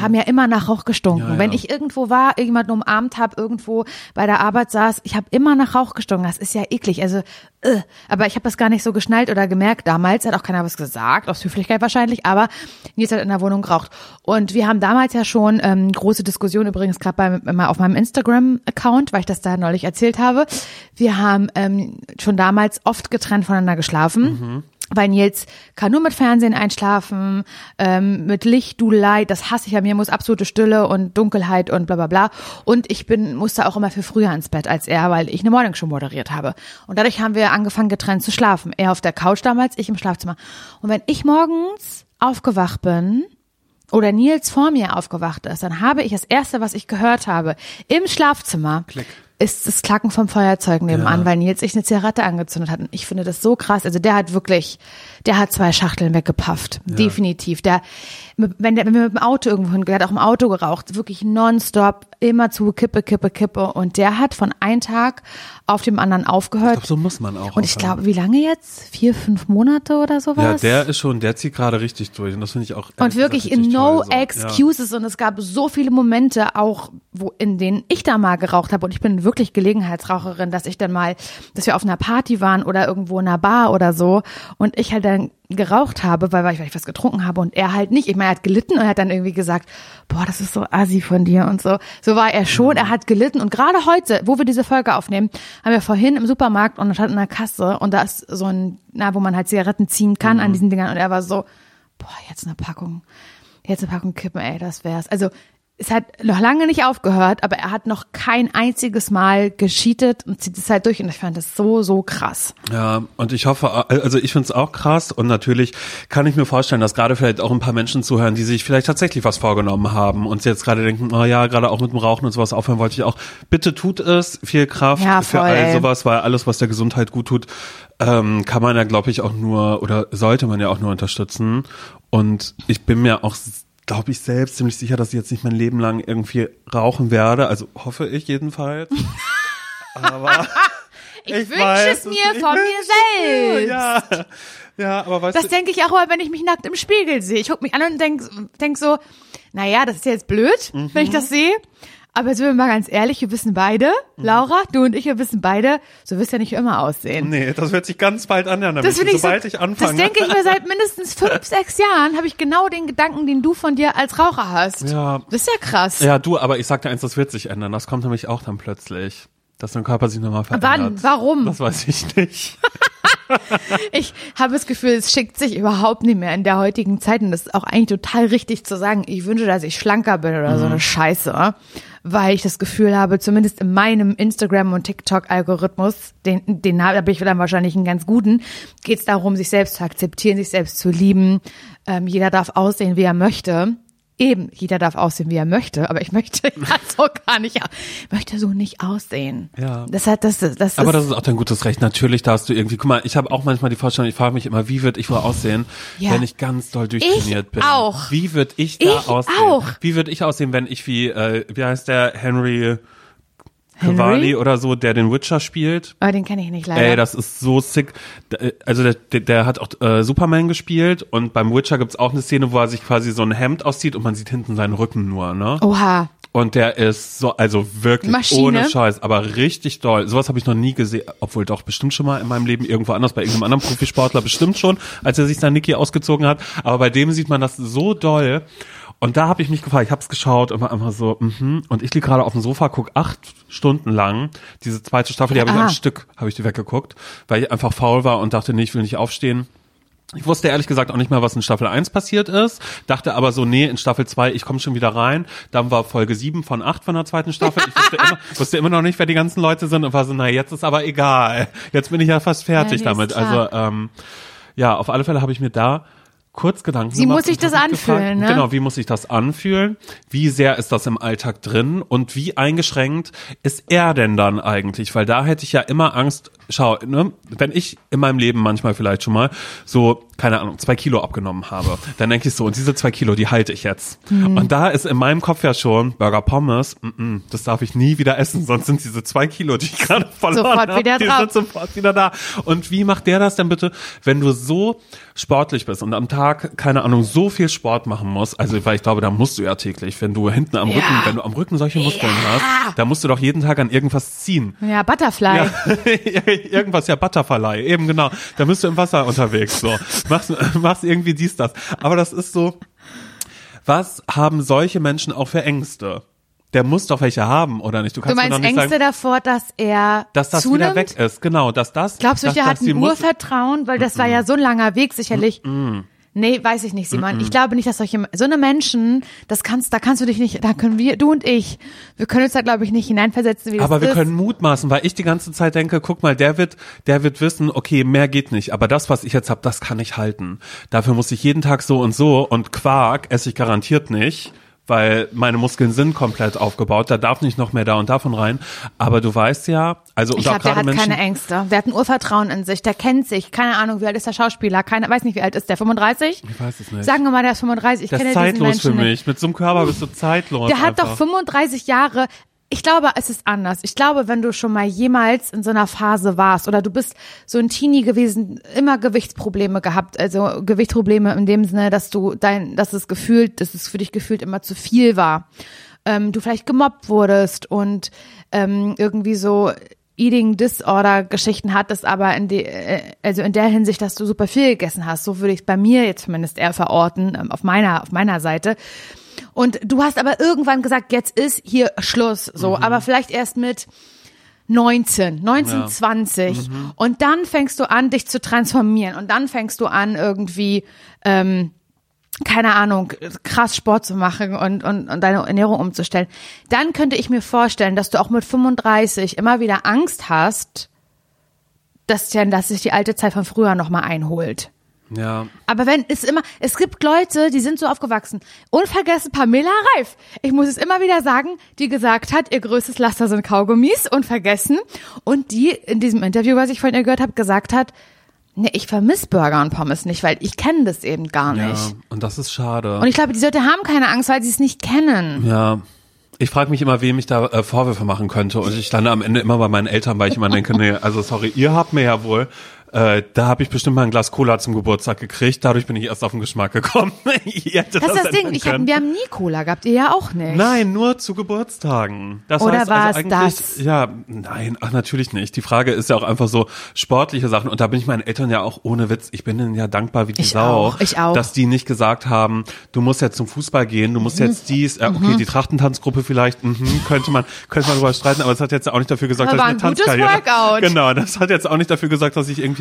haben ja immer nach Rauch gestunken. Ja, Wenn ja. ich irgendwo war, irgendjemanden umarmt habe, irgendwo bei der Arbeit saß, ich habe immer nach Rauch gestunken. Das ist ja eklig. Also, äh. aber ich habe das gar nicht so geschnallt oder gemerkt damals. Hat auch keiner was gesagt, aus Höflichkeit wahrscheinlich. Aber Nils hat in der Wohnung geraucht. Und wir haben damals ja schon ähm, große Diskussion übrigens gerade bei mal auf meinem Instagram-Account, weil ich das da neulich erzählt habe. Wir haben ähm, schon damals oft getrennt voneinander geschlafen. Weil Nils kann nur mit Fernsehen einschlafen, ähm, mit Licht, Dudelei, das hasse ich ja. Mir muss absolute Stille und Dunkelheit und bla bla bla. Und ich bin, musste auch immer viel früher ins Bett als er, weil ich eine Morningshow moderiert habe. Und dadurch haben wir angefangen, getrennt zu schlafen. Er auf der Couch damals, ich im Schlafzimmer. Und wenn ich morgens aufgewacht bin, oder Nils vor mir aufgewacht ist, dann habe ich das erste, was ich gehört habe, im Schlafzimmer, ist das Klacken vom Feuerzeug nebenan, Ja. weil Nils sich eine Zigarette angezündet hat. Und ich finde das so krass. Also der hat wirklich, der hat zwei Schachteln weggepafft. Definitiv. Der, wenn der, wenn wir mit dem Auto irgendwo hingehen, hat auch im Auto geraucht, wirklich nonstop, immer zu Kippe, Kippe, Kippe. Und der hat von einem Tag auf dem anderen Ich aufgehört. glaube, so muss man auch. Und ich glaube, wie lange jetzt? Vier, fünf Monate oder sowas? Ja, der ist schon, der zieht gerade richtig durch. Und das finde ich auch. Und wirklich gesagt in no toll, so. Ja. excuses und es gab so viele Momente auch, wo in denen ich da mal geraucht habe und ich bin wirklich Gelegenheitsraucherin, dass ich dann mal, dass wir auf einer Party waren oder irgendwo in einer Bar oder so und ich halt dann geraucht habe, weil, weil ich was getrunken habe und er halt nicht. Ich meine, er hat gelitten und er hat dann irgendwie gesagt, boah, das ist so assi von dir und so. So war er schon, er hat gelitten und gerade heute, wo wir diese Folge aufnehmen, haben wir vorhin im Supermarkt und stand in der Kasse und da ist so ein, na, wo man halt Zigaretten ziehen kann an diesen Dingern und er war so, boah, jetzt eine Packung, jetzt eine Packung Kippen, ey, das wär's. Also es hat noch lange nicht aufgehört, aber er hat noch kein einziges Mal gescheatet und zieht es halt durch und ich fand das so, so krass. Ja, und ich hoffe, also ich finde es auch krass und natürlich kann ich mir vorstellen, dass gerade vielleicht auch ein paar Menschen zuhören, die sich vielleicht tatsächlich was vorgenommen haben und jetzt gerade denken, oh ja, gerade auch mit dem Rauchen und sowas aufhören wollte ich auch. Bitte tut es, viel Kraft Ja, für all sowas, weil alles, was der Gesundheit gut tut, ähm, kann man ja, glaube ich, auch nur oder sollte man ja auch nur unterstützen. Und ich bin mir auch glaube ich selbst ziemlich sicher, dass ich jetzt nicht mein Leben lang irgendwie rauchen werde. Also hoffe ich jedenfalls. <laughs> Aber Ich, Ich wünsche es mir von mir selbst. ja, ja, aber weißt Das denke ich auch immer, wenn ich mich nackt im Spiegel sehe. Ich gucke mich an und denk, denk so, naja, das ist jetzt blöd, wenn Mhm. ich das sehe. Aber sind wir mal ganz ehrlich, wir wissen beide, Mhm. Laura, du und ich, wir wissen beide, so wirst du ja nicht immer aussehen. Nee, das wird sich ganz bald ändern. Das Damit, finde ich sobald so, ich anfange. das denke ich mir seit mindestens fünf, <laughs> sechs Jahren, habe ich genau den Gedanken, den du von dir als Raucher hast. Ja. Das ist ja krass. Ja, du, aber ich sag dir eins, das wird sich ändern. Das kommt nämlich auch dann plötzlich. Dass dein Körper sich nochmal verändert. Wann? Warum? Das weiß ich nicht. <laughs> Ich habe das Gefühl, es schickt sich überhaupt nicht mehr in der heutigen Zeit. Und das ist auch eigentlich total richtig zu sagen, ich wünsche, dass ich schlanker bin oder so eine Scheiße. Weil ich das Gefühl habe, zumindest in meinem Instagram- und TikTok-Algorithmus, den, den habe ich dann wahrscheinlich einen ganz guten, geht es darum, sich selbst zu akzeptieren, sich selbst zu lieben. Ähm, jeder darf aussehen, wie er möchte. Eben, jeder darf aussehen, wie er möchte, aber ich möchte <laughs> ja so gar nicht, ich möchte so nicht aussehen. Ja. Das hat, das, das Aber ist, das ist auch dein gutes Recht. Natürlich darfst du irgendwie, guck mal, ich habe auch manchmal die Vorstellung, ich frage mich immer, wie würde ich wohl aussehen, Ja. wenn ich ganz doll durchtrainiert bin? auch. Wie würde ich da Ich aussehen? auch. Wie würde ich aussehen, wenn ich wie, äh, wie heißt der, Henry? Cavalli oder so, der den Witcher spielt? aber den kenne ich nicht leider. Ey, das ist so sick. Also der, der, der hat auch äh, Superman gespielt und beim Witcher gibt's auch eine Szene, wo er sich quasi so ein Hemd auszieht und man sieht hinten seinen Rücken nur, ne? Oha. Und der ist so, also wirklich Maschine. ohne Scheiß, aber richtig doll. Sowas habe ich noch nie gesehen, obwohl doch bestimmt schon mal in meinem Leben irgendwo anders, bei irgendeinem anderen Profisportler bestimmt schon, als er sich sein Niki ausgezogen hat. Aber bei dem sieht man das so doll. Und da habe ich mich gefragt, ich habe es geschaut und war einfach so, mhm. und ich lieg gerade auf dem Sofa, guck acht Stunden lang diese zweite Staffel, die habe ich Ah. am Stück, habe ich die weggeguckt, weil ich einfach faul war und dachte, nee, ich will nicht aufstehen. Ich wusste ehrlich gesagt auch nicht mehr, was in Staffel 1 passiert ist, dachte aber so, nee, in Staffel 2, ich komme schon wieder rein. Dann war Folge 7 von 8 von der zweiten Staffel. Ich wusste immer, <laughs> wusste immer noch nicht, wer die ganzen Leute sind und war so, na, jetzt ist aber egal. Jetzt bin ich ja fast fertig Ja, damit. Also, ähm, ja, auf alle Fälle habe ich mir da kurz Gedanken Wie muss sich und das anfühlen, ne? Genau, wie muss sich das anfühlen? Wie sehr ist das im Alltag drin? Und wie eingeschränkt ist er denn dann eigentlich? Weil da hätte ich ja immer Angst, schau, ne, wenn ich in meinem Leben manchmal vielleicht schon mal so, keine Ahnung, zwei Kilo abgenommen habe, dann denke ich so, und diese zwei Kilo, die halte ich jetzt. Mhm. Und da ist in meinem Kopf ja schon Burger Pommes, mm -mm, das darf ich nie wieder essen, sonst sind diese zwei Kilo, die ich gerade <laughs> verloren Sofort habe, wieder die drauf. sind sofort wieder da. Und wie macht der das denn bitte, wenn du so sportlich bist und am Tag, keine Ahnung, so viel Sport machen musst, also weil ich glaube, da musst du ja täglich, wenn du hinten am Ja. Rücken, wenn du am Rücken solche Muskeln hast, da musst du doch jeden Tag an irgendwas ziehen. Ja, Butterfly. Ja, <laughs> <laughs> irgendwas, ja, Butterfly, eben genau. Da bist du im Wasser unterwegs, so. Machst, <laughs> machst irgendwie dies, das. Aber das ist so, was haben solche Menschen auch für Ängste? Der muss doch welche haben, oder nicht? Du Du kannst mir meinst doch nicht Ängste sagen, davor, dass er dass das zunimmt? wieder weg ist. Genau, dass das. Glaubst du, dass, der dass hat ein Urvertrauen? Weil das war ja so ein langer Weg sicherlich. Nee, weiß ich nicht, Simon. Ich glaube nicht, dass solche, so eine Menschen, das kannst, da kannst du dich nicht, da können wir, du und ich, wir können uns da glaube ich nicht hineinversetzen, wie das Aber wir ist. können mutmaßen, weil ich die ganze Zeit denke, guck mal, der wird, der wird wissen, okay, mehr geht nicht. Aber das, was ich jetzt habe, das kann ich halten. Dafür muss ich jeden Tag so und so und Quark esse ich garantiert nicht. Weil meine Muskeln sind komplett aufgebaut, da darf nicht noch mehr da und davon rein. Aber du weißt ja, also und Ich glaube, der hat Menschen, keine Ängste. Der hat ein Urvertrauen in sich. Der kennt sich. Keine Ahnung, wie alt ist der Schauspieler? Keine, weiß nicht, wie alt ist der? 35? ich weiß es nicht. Sagen wir mal, der ist 35. Ich das kenne ist diesen zeitlos Menschen für nicht. mich. Mit so einem Körper bist du zeitlos. Der hat einfach. doch 35 Jahre. Ich glaube, es ist anders. Ich glaube, wenn du schon mal jemals in so einer Phase warst oder du bist so ein Teenie gewesen, immer Gewichtsprobleme gehabt, also Gewichtsprobleme in dem Sinne, dass du dein, dass es gefühlt, dass es für dich gefühlt immer zu viel war. Ähm, du vielleicht gemobbt wurdest und ähm, irgendwie so Eating Disorder Geschichten hattest, aber in die, äh, also in der Hinsicht, dass du super viel gegessen hast. So würde ich es bei mir jetzt zumindest eher verorten, ähm, auf meiner, auf meiner Seite. Und du hast aber irgendwann gesagt, jetzt ist hier Schluss, so, aber vielleicht erst mit 19, 19, Ja. 20. Und dann fängst du an, dich zu transformieren. Und dann fängst du an, irgendwie, ähm, keine Ahnung, krass Sport zu machen und, und, und deine Ernährung umzustellen. Dann könnte ich mir vorstellen, dass du auch mit 35 immer wieder Angst hast, dass, dass sich die alte Zeit von früher nochmal einholt. Ja, Aber wenn es immer, es gibt Leute, die sind so aufgewachsen. Unvergessen Pamela Reif. Ich muss es immer wieder sagen, die gesagt hat, ihr größtes Laster sind Kaugummis, unvergessen. Und die in diesem Interview, was ich von ihr gehört habe, gesagt hat, nee, ich vermisse Burger und Pommes nicht, weil ich kenne das eben gar ja. nicht. Und das ist schade. Und ich glaube, die Leute haben keine Angst, weil sie es nicht kennen. Ja. Ich frage mich immer, wem ich da äh, Vorwürfe machen könnte. Und ich lande am Ende immer bei meinen Eltern, weil ich immer denke, <laughs> nee, also sorry, ihr habt mir ja wohl, äh, da habe ich bestimmt mal ein Glas Cola zum Geburtstag gekriegt. Dadurch bin ich erst auf den Geschmack gekommen. <laughs> hättet Das ist das Ding. Ich hab, wir haben nie Cola gehabt, ihr ja auch nicht. Nein, nur zu Geburtstagen. Das Oder heißt war also es das? Ja, nein, ach natürlich nicht. Die Frage ist ja auch einfach so sportliche Sachen und da bin ich meinen Eltern ja auch ohne Witz, ich bin denen ja dankbar wie die Ich Sau, auch, ich auch. dass die nicht gesagt haben, du musst jetzt zum Fußball gehen, du musst Mhm. jetzt dies, äh, okay, die Trachtentanzgruppe vielleicht, mhm, könnte man könnte man darüber streiten, aber es hat jetzt auch nicht dafür gesagt, Aber dass ich eine Tanzkarriere Workout. <laughs> Genau, das hat jetzt auch nicht dafür gesagt, dass ich irgendwie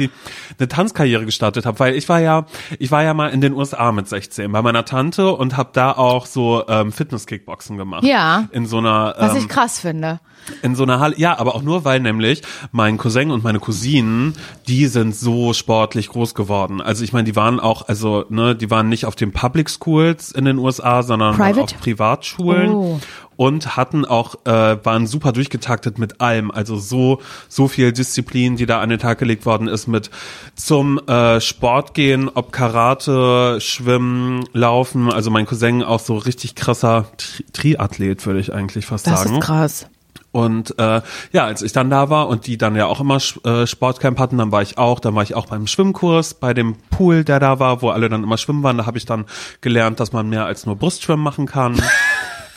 eine Tanzkarriere gestartet habe, weil ich war ja ich war ja mal in den USA mit 16 bei meiner Tante und habe da auch so ähm, Fitness-Kickboxen gemacht. Ja. In so einer Was ähm, ich krass finde. in so einer Halle, ja, aber auch nur, weil nämlich mein Cousin und meine Cousinen, die sind so sportlich groß geworden. Also ich meine, die waren auch, also ne, die waren nicht auf den Public Schools in den USA, sondern Private? auf Privatschulen. Oh. Und hatten auch, äh, waren super durchgetaktet mit allem. Also so, so viel Disziplin, die da an den Tag gelegt worden ist mit zum äh, Sport gehen, ob Karate, Schwimmen, Laufen. Also mein Cousin auch so richtig krasser Tri Triathlet, würde ich eigentlich fast Das sagen. ist krass. Und äh, ja, als ich dann da war und die dann ja auch immer äh, Sportcamp hatten, dann war ich auch, dann war ich auch beim Schwimmkurs, bei dem Pool, der da war, wo alle dann immer schwimmen waren. Da habe ich dann gelernt, dass man mehr als nur Brustschwimmen machen kann. <laughs>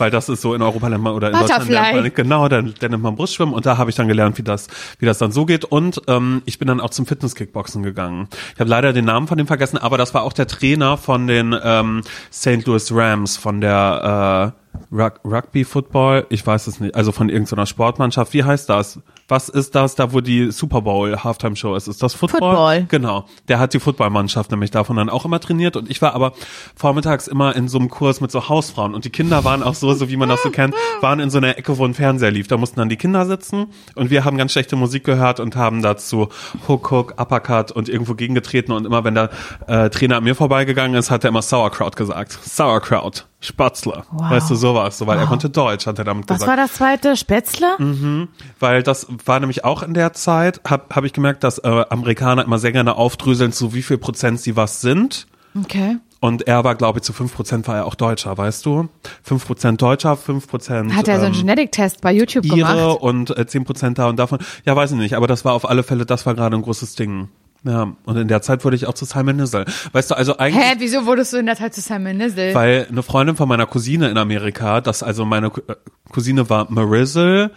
Weil das ist so in Europa nennt man oder in Deutschland lernt man, genau, dann, dann nennt man Brustschwimmen und da habe ich dann gelernt, wie das, wie das dann so geht. Und ähm, ich bin dann auch zum Fitness-Kickboxen gegangen. Ich habe leider den Namen von dem vergessen, aber das war auch der Trainer von den ähm, St. Louis Rams, von der äh, Rug Rugby Football, ich weiß es nicht, also von irgendeiner Sportmannschaft. Wie heißt das? Was ist das, da wo die Super Bowl Halftime Show ist? Ist das Football? Football. Genau. Der hat die Footballmannschaft nämlich davon dann auch immer trainiert und ich war aber vormittags immer in so einem Kurs mit so Hausfrauen und die Kinder waren auch so, so wie man das so kennt, waren in so einer Ecke, wo ein Fernseher lief. Da mussten dann die Kinder sitzen und wir haben ganz schlechte Musik gehört und haben dazu Hook, Hook, Uppercut und irgendwo gegengetreten und immer wenn der äh, Trainer an mir vorbeigegangen ist, hat er immer Sauerkraut gesagt. Sauerkraut. Spatzler. Wow. Weißt du, sowas. So, weil er konnte Deutsch, hat er damit Was gesagt. war das zweite? Spätzle? Mhm. Weil das, war nämlich auch in der Zeit, habe hab ich gemerkt, dass äh, Amerikaner immer sehr gerne aufdröseln, zu wie viel Prozent sie was sind. Okay. Und er war, glaube ich, zu fünf Prozent war er auch Deutscher, weißt du? Fünf Prozent Deutscher, fünf Prozent Hat er so einen ähm, Genetic-Test bei YouTube Ihre gemacht? und äh, zehn Prozent da und davon. Ja, weiß ich nicht, aber das war auf alle Fälle, das war gerade ein großes Ding. Ja, und in der Zeit wurde ich auch zu Simon Nizzle. Weißt du, also eigentlich, Hä, wieso wurdest du in der Zeit zu Simon Nizzle? weil eine Freundin von meiner Cousine in Amerika, das also meine äh, Cousine war Marizzle,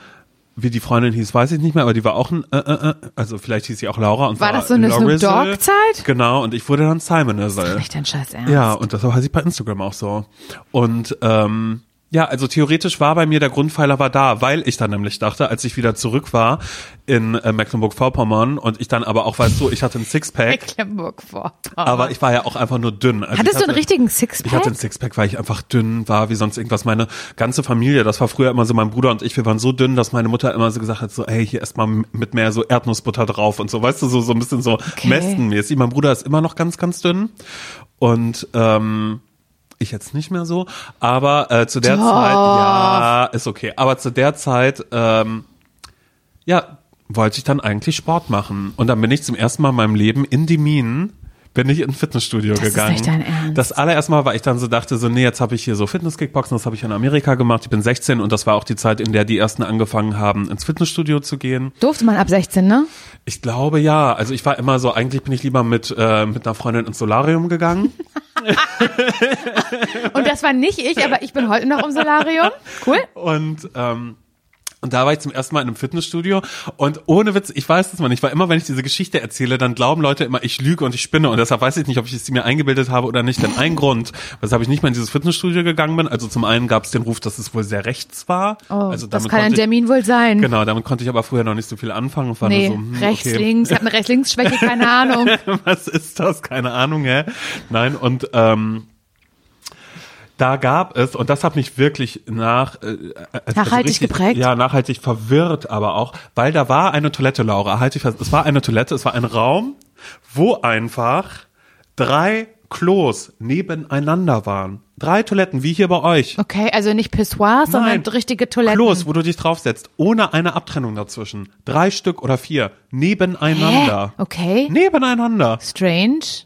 wie die Freundin hieß, weiß ich nicht mehr, aber die war auch ein, äh, äh, äh, also vielleicht hieß sie auch Laura und War das so eine Snoop Lorizzle. Dogg-Zeit? Genau, und ich wurde dann Simon Nizzle. Nicht dein Scheiß Ernst. Ja, und das heißt ich bei Instagram auch so. Und ähm, ja, also theoretisch war bei mir der Grundpfeiler war da, weil ich dann nämlich dachte, als ich wieder zurück war in äh, Mecklenburg-Vorpommern und ich dann aber auch, weißt du, ich hatte ein Sixpack, Mecklenburg vor. aber ich war ja auch einfach nur dünn. Also Hattest ich du einen hatte- richtigen ich hatte Sixpack? ein Sixpack, weil ich einfach dünn war, wie sonst irgendwas. Meine ganze Familie, das war früher immer so mein Bruder und ich, wir waren so dünn, dass meine Mutter immer so gesagt hat, so, ey, hier erstmal mit mehr so Erdnussbutter drauf und so, weißt du, so, so ein bisschen so Okay. mästenmäßig. Mein Bruder ist immer noch ganz, ganz dünn und, ähm, ich jetzt nicht mehr so, aber äh, zu der Doch. Zeit, ja, ist okay. Aber zu der Zeit, ähm, ja, wollte ich dann eigentlich Sport machen. Und dann bin ich zum ersten Mal in meinem Leben in die Minen, bin ich in ein Fitnessstudio ist gegangen. nicht dein Ernst. Das allererste Mal, weil ich dann so dachte, so, nee, jetzt habe ich hier so Fitness-Kickboxen, das habe ich in Amerika gemacht. Ich bin 16 und das war auch die Zeit, in der die ersten angefangen haben, ins Fitnessstudio zu gehen. Durfte man ab 16, ne? Ich glaube ja. Also ich war immer so, eigentlich bin ich lieber mit, äh, mit einer Freundin ins Solarium gegangen. <laughs> Und das war nicht ich, aber ich bin heute noch im Solarium. Cool. Und ähm, und da war ich zum ersten Mal in einem Fitnessstudio und ohne Witz, ich weiß es mal nicht, weil immer wenn ich diese Geschichte erzähle, dann glauben Leute immer, ich lüge und ich spinne und deshalb weiß ich nicht, ob ich es mir eingebildet habe oder nicht. Denn ein <laughs> Grund, weshalb ich nicht mehr in dieses Fitnessstudio gegangen bin, also zum einen gab es den Ruf, dass es wohl sehr rechts war. Oh, also das kann ein konnte ich, Termin wohl sein. Genau, damit konnte ich aber früher noch nicht so viel anfangen. Und war Nee, so, hm, rechts, okay. links, ich habe eine Rechts-Links-Schwäche, keine <laughs> Ahnung. Was ist das? Keine Ahnung, hä? Nein, und ähm, da gab es, und das hat mich wirklich nach, äh, also Nachhaltig richtig, geprägt? Ja, nachhaltig verwirrt, aber auch, weil da war eine Toilette, Laura, halte ich fest, es war eine Toilette, es war ein Raum, wo einfach drei Klos nebeneinander waren. Drei Toiletten, wie hier bei euch. Okay, also nicht Pissoirs, sondern richtige Toiletten. Klos, wo du dich draufsetzt, ohne eine Abtrennung dazwischen. Drei Stück oder vier, nebeneinander. Hä? Okay. Nebeneinander. Strange.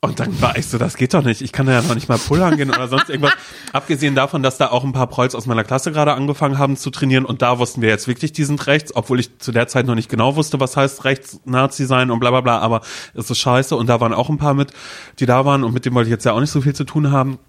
Und dann war ich so, das geht doch nicht. Ich kann ja noch nicht mal pullern gehen oder sonst irgendwas. Abgesehen davon, dass da auch ein paar Prolls aus meiner Klasse gerade angefangen haben zu trainieren und da wussten wir jetzt wirklich, die sind rechts, obwohl ich zu der Zeit noch nicht genau wusste, was heißt rechts Nazi sein und bla bla bla, aber es ist scheiße und da waren auch ein paar mit, die da waren und mit dem wollte ich jetzt ja auch nicht so viel zu tun haben.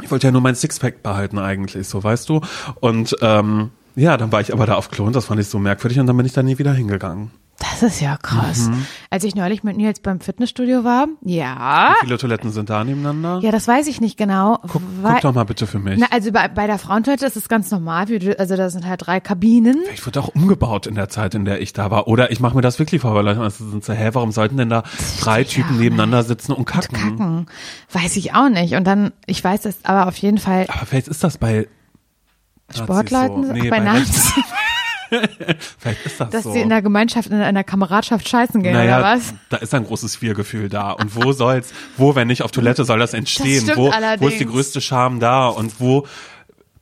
Ich wollte ja nur mein Sixpack behalten eigentlich, so weißt du. Und ähm, ja, dann war ich aber da auf Klo und das fand ich so merkwürdig und dann bin ich da nie wieder hingegangen. Das ist ja krass. Mhm. Als ich neulich mit Nils beim Fitnessstudio war, ja. Wie viele Toiletten sind da nebeneinander? Ja, das weiß ich nicht genau. Guck, weil, guck doch mal bitte für mich. Na, also bei, bei der Frauentoilette ist es ganz normal. Also da sind halt drei Kabinen. Ich wurde auch umgebaut in der Zeit, in der ich da war. Oder ich mache mir das wirklich vor, weil Leute sind so, hä, warum sollten denn da drei Typen nebeneinander sitzen und kacken? Kacken. Weiß ich auch nicht. Und dann, ich weiß es aber auf jeden Fall, Aber vielleicht ist das bei Sportleuten, so. Nee, bei Nazis, Nazis. <laughs> <laughs> vielleicht ist das dass so. sie in der Gemeinschaft, in einer Kameradschaft scheißen gehen, naja, oder was? da ist ein großes Wir-Gefühl da. Und wo soll's, wo, wenn nicht auf Toilette, soll das entstehen? stimmt wo, wo ist die größte Scham da? Und wo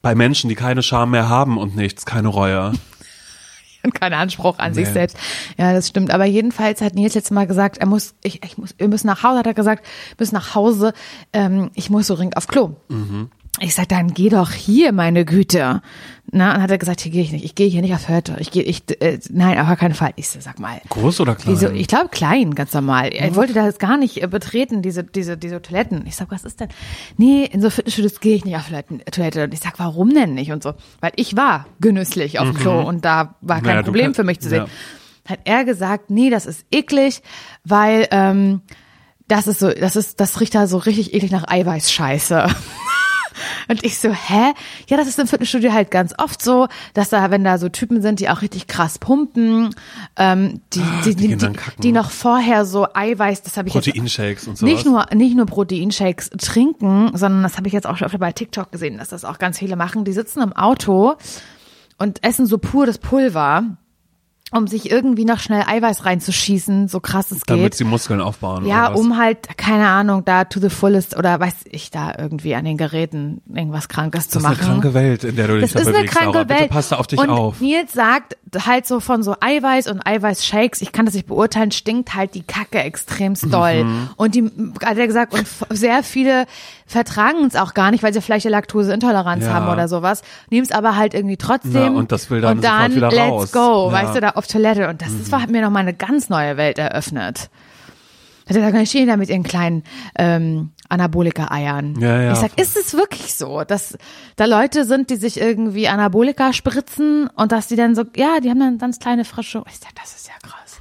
bei Menschen, die keine Scham mehr haben und nichts, keine Reue. <laughs> und keinen Anspruch an sich Nee. selbst. Ja, das stimmt. Aber jedenfalls hat Nils jetzt mal gesagt, er muss, ich, ich muss, wir müssen nach Hause, hat er gesagt, wir müssen nach Hause, ähm, ich muss so dringend auf Klo. Ich sag, dann geh doch hier, meine Güte. Na, und hat er gesagt, hier gehe ich nicht. Ich gehe hier nicht auf Hörte. Ich gehe, ich, äh, nein, auf keinen Fall. Ich so, sag mal. Groß oder klein? Wieso? Ich glaube klein, ganz normal. Er wollte das gar nicht äh, betreten, diese, diese, diese Toiletten. Ich sag, was ist denn? Nee, in so Fitnessstudios gehe ich nicht auf Toiletten, Toilette. Und ich sag, warum denn nicht? Und so. Weil ich war genüsslich auf dem Klo und da war kein Naja, Problem kannst- für mich zu sehen. ja. Hat er gesagt, nee, das ist eklig, weil ähm, das ist so, das ist, das riecht da so richtig eklig nach Eiweißscheiße. Und ich so, hä? Ja, das ist im Fitnessstudio halt ganz oft so, dass da, wenn da so Typen sind, die auch richtig krass pumpen, ähm, die, die, die die, die, die noch vorher so Eiweiß, das habe ich Proteinshakes und sowas. nicht nur nicht nur Proteinshakes trinken, sondern das habe ich jetzt auch schon öfter bei TikTok gesehen, dass das auch ganz viele machen. Die sitzen im Auto und essen so pur das Pulver um sich irgendwie noch schnell Eiweiß reinzuschießen, so krass es Damit geht. sie Muskeln aufbauen. Ja, um halt, keine Ahnung, da to the fullest oder weiß ich da irgendwie an den Geräten irgendwas Krankes zu Das ist machen. eine kranke Welt, in der du dich Das da ist eine kranke Laura. Welt. Bitte passt da auf dich und auf. Nils sagt halt so von so Eiweiß und Eiweißshakes, ich kann das nicht beurteilen, stinkt halt die Kacke extremst doll. Mhm. Und die, hat er gesagt, und sehr viele vertragen es auch gar nicht, weil sie vielleicht eine Laktoseintoleranz Ja. haben oder sowas, nehmen es aber halt irgendwie trotzdem. Na, und das will dann und dann wieder let's raus. go, Ja. Mhm. weißt du, da auf Toilette. Und das ist, hat mir nochmal eine ganz neue Welt eröffnet. Da er gesagt, stehen da mit ihren kleinen ähm, Anabolika-Eiern. Ja, ja. Ich sag, ist es wirklich so, dass da Leute sind, die sich irgendwie Anabolika spritzen und dass die dann so, ja, die haben dann ganz kleine frische. Ich sag, das ist ja krass.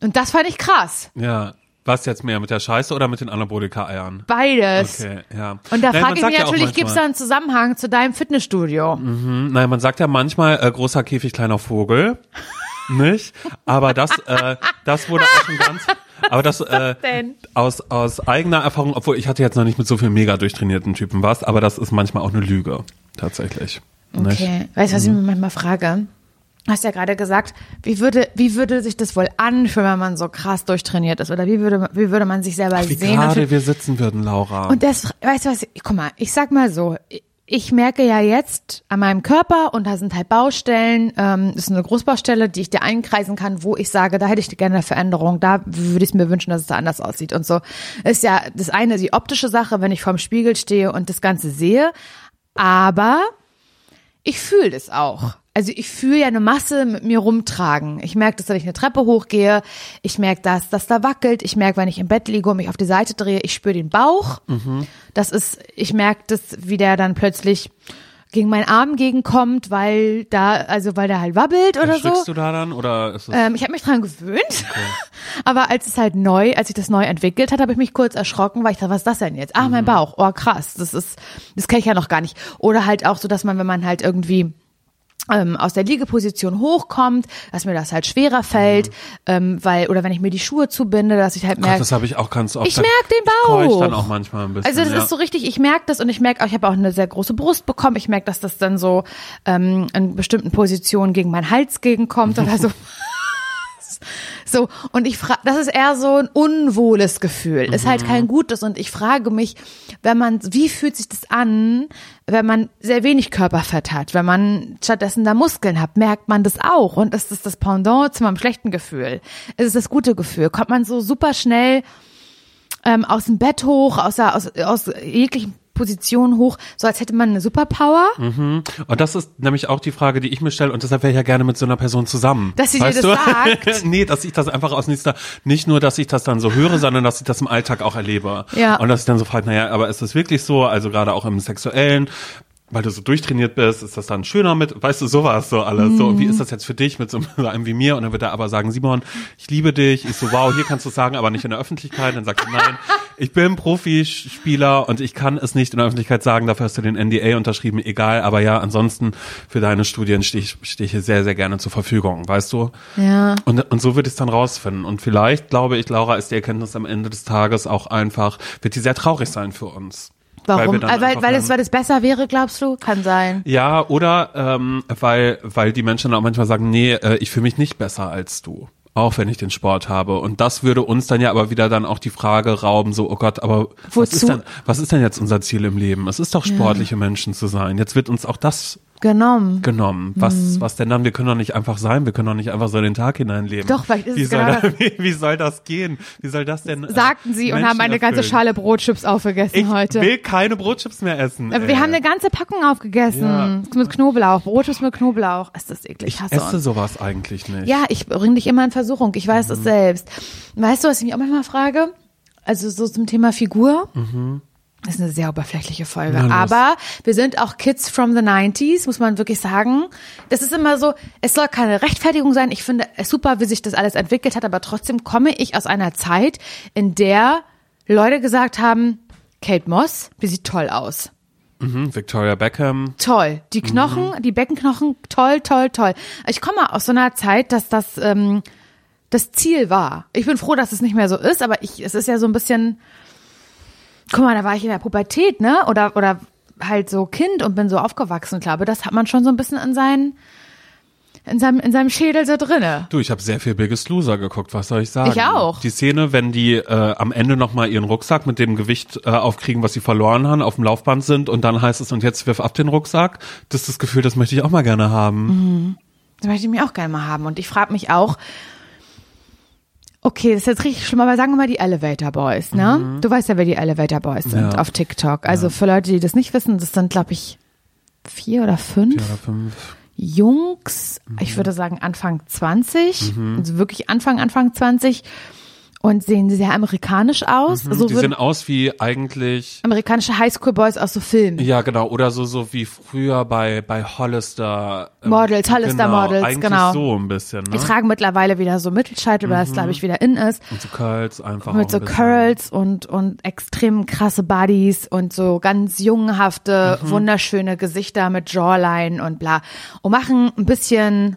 Und das fand ich krass. Ja. Was jetzt mehr, mit der Scheiße oder mit den Anabolika-Eiern? Beides. Okay, ja. Und da frage ich mich ja natürlich, gibt es da einen Zusammenhang zu deinem Fitnessstudio? Hm, Nein, man sagt ja manchmal äh, großer Käfig, kleiner Vogel. <laughs> nicht? Aber das, äh, das wurde auch schon ganz. Aber das, äh, denn? aus, aus eigener Erfahrung, obwohl ich hatte jetzt noch nicht mit so vielen mega durchtrainierten Typen was, aber das ist manchmal auch eine Lüge. Tatsächlich. Nicht? Okay. Weißt du, was ich mir manchmal frage? Du hast ja gerade gesagt, wie würde, wie würde sich das wohl anfühlen, wenn man so krass durchtrainiert ist? Oder wie würde, wie würde man sich selber Wie sehen? gerade wir sitzen würden, Laura. Und das, weißt du was, guck mal, ich sag mal so, ich merke ja jetzt an meinem Körper und da sind halt Baustellen, ähm, das ist eine Großbaustelle, die ich dir einkreisen kann, wo ich sage, da hätte ich gerne eine Veränderung, da würde ich es mir wünschen, dass es da anders aussieht und so. Ist ja das eine, die optische Sache, wenn ich vorm Spiegel stehe und das Ganze sehe, aber ich fühle das auch. Also ich fühle ja eine Masse mit mir rumtragen. Ich merke das, wenn ich eine Treppe hochgehe. Ich merke das, dass da wackelt. Ich merke, wenn ich im Bett liege und mich auf die Seite drehe, ich spüre den Bauch. Das ist, ich merke das, wie der dann plötzlich gegen meinen Arm gegenkommt, weil da, also weil der halt wabbelt oder so. Du da dann oder ist es Ähm, ich habe mich dran gewöhnt, <laughs> aber als es halt neu, als sich das neu entwickelt hat, habe ich mich kurz erschrocken, weil ich dachte, was ist das denn jetzt? Ah, mein Bauch, oh krass, das ist, das kenne ich ja noch gar nicht. Oder halt auch so, dass man, wenn man halt irgendwie ähm, aus der Liegeposition hochkommt, dass mir das halt schwerer fällt, ähm, weil oder wenn ich mir die Schuhe zubinde, dass ich halt Gott, merke, das habe ich auch ganz oft. Ich merk den Ich Bauch. dann auch manchmal ein bisschen. also das ja. ist so richtig, ich merke das und ich merke auch, ich habe auch eine sehr große Brust bekommen. Ich merke, dass das dann so ähm, in bestimmten Positionen gegen meinen Hals gegenkommt oder so. <laughs> So, und ich frage, das ist eher so ein unwohles Gefühl, ist halt kein gutes. Und ich frage mich, wenn man, wie fühlt sich das an, wenn man sehr wenig Körperfett hat, wenn man stattdessen da Muskeln hat, merkt man das auch. Und ist das das Pendant zu meinem schlechten Gefühl? Ist es das gute Gefühl? Kommt man so super schnell ähm, aus dem Bett hoch, aus, der, aus, aus jeglichen Positionen hoch, so als hätte man eine Superpower? Und das ist nämlich auch die Frage, die ich mir stelle und deshalb wäre ich ja gerne mit so einer Person zusammen. Dass sie dir weißt das du? sagt? <laughs> nee, dass ich das einfach aus nächster, nicht nur, dass ich das dann so höre, sondern dass ich das im Alltag auch erlebe. Ja. Und dass ich dann so frage, naja, aber ist das wirklich so? Also gerade auch im Sexuellen, weil du so durchtrainiert bist, ist das dann schöner mit, weißt du, sowas so alles. So, und wie ist das jetzt für dich mit so <laughs> einem wie mir? Und dann wird er aber sagen, Simon, ich liebe dich. Ich so, wow, hier kannst du es sagen, aber nicht in der Öffentlichkeit. Dann sagt er, nein, ich bin Profispieler und ich kann es nicht in der Öffentlichkeit sagen, dafür hast du den NDA unterschrieben, egal. Aber ja, ansonsten für deine Studien stehe ich, stehe ich hier sehr, sehr gerne zur Verfügung, weißt du? Ja. Und, und so würde ich es dann rausfinden. Und vielleicht, glaube ich, Laura, ist die Erkenntnis am Ende des Tages auch einfach, wird die sehr traurig sein für uns. Weil, Warum? Weil, weil, einfach weil, es, weil es besser wäre, glaubst du? Kann sein. ja, oder ähm, weil, weil die Menschen auch manchmal sagen, nee, äh, ich fühle mich nicht besser als du. Auch wenn ich den Sport habe. Und das würde uns dann ja aber wieder dann auch die Frage rauben, so, oh Gott, aber was Wozu? ist, denn, was ist denn jetzt unser Ziel im Leben? Es ist doch sportliche Menschen zu sein. Jetzt wird uns auch das Genommen. genommen. Was, was denn dann? Wir können doch nicht einfach sein. Wir können doch nicht einfach so in den Tag hineinleben. Doch, vielleicht ist wie es soll genau da, <laughs> wie, wie soll das gehen? Wie soll das denn? äh, Sagten sie und Menschen haben eine ganze erfüllen? Schale Brotchips aufgegessen Ich heute. will keine Brotchips mehr essen. Aber ey. wir haben eine ganze Packung aufgegessen. Ja. Mit Knoblauch. Brotchips mit Knoblauch. Ist das eklig? ich hasse esse uns. sowas eigentlich nicht. Ja, ich bringe dich immer in Versuchung. Ich weiß Mhm. es selbst. Weißt du, was ich mich auch manchmal frage? Also so zum Thema Figur. Das ist eine sehr oberflächliche Folge. Mhm. Los. Aber wir sind auch Kids from the 90s, muss man wirklich sagen. Das ist immer so, es soll keine Rechtfertigung sein. Ich finde es super, wie sich das alles entwickelt hat, aber trotzdem komme ich aus einer Zeit, in der Leute gesagt haben, Kate Moss, die sieht toll aus. Mhm, Victoria Beckham. Toll. Die Knochen, die Beckenknochen, toll, toll, toll. Ich komme aus so einer Zeit, dass das ähm, das Ziel war. Ich bin froh, dass es nicht mehr so ist, aber ich, es ist ja so ein bisschen, guck mal, da war ich in der Pubertät, ne? Oder, oder halt so Kind und bin so aufgewachsen. Ich glaube, das hat man schon so ein bisschen in seinen, in seinem, in seinem Schädel so drinne. Du, ich habe sehr viel Biggest Loser geguckt, was soll ich sagen? Ich auch. Die Szene, wenn die äh, am Ende nochmal ihren Rucksack mit dem Gewicht äh, aufkriegen, was sie verloren haben, auf dem Laufband sind und dann heißt es, und jetzt wirf ab den Rucksack, das ist das Gefühl, das möchte ich auch mal gerne haben. Das möchte ich mir auch gerne mal haben. Und ich frage mich auch, okay, das ist jetzt richtig schlimm, aber sagen wir mal die Elevator Boys, ne? Du weißt ja, wer die Elevator Boys sind Ja. auf TikTok. Also für Leute, die das nicht wissen, das sind, glaube ich, vier oder fünf. Vier oder fünf. Jungs, ich würde sagen Anfang 20, also wirklich Anfang, Anfang 20 und sehen sehr amerikanisch aus. So Mhm. die würden sehen aus wie eigentlich, amerikanische Highschool-Boys aus so Filmen. ja genau, oder so so wie früher bei bei Hollister. ähm, Models, Hollister genau, Models, eigentlich genau. so ein bisschen, ne? Die tragen mittlerweile wieder so Mittelscheitel, weil das, glaube ich, wieder in ist. Und so Curls einfach mit so ein. Curls und, und extrem krasse Bodies und so ganz jungenhafte, Mhm. wunderschöne Gesichter mit Jawline und bla. Und machen ein bisschen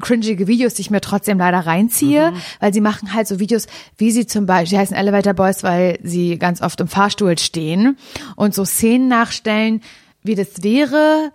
cringige Videos, die ich mir trotzdem leider reinziehe, Mhm. weil sie machen halt so Videos, wie sie zum Beispiel, die heißen Elevator Boys, weil sie ganz oft im Fahrstuhl stehen und so Szenen nachstellen, wie das wäre,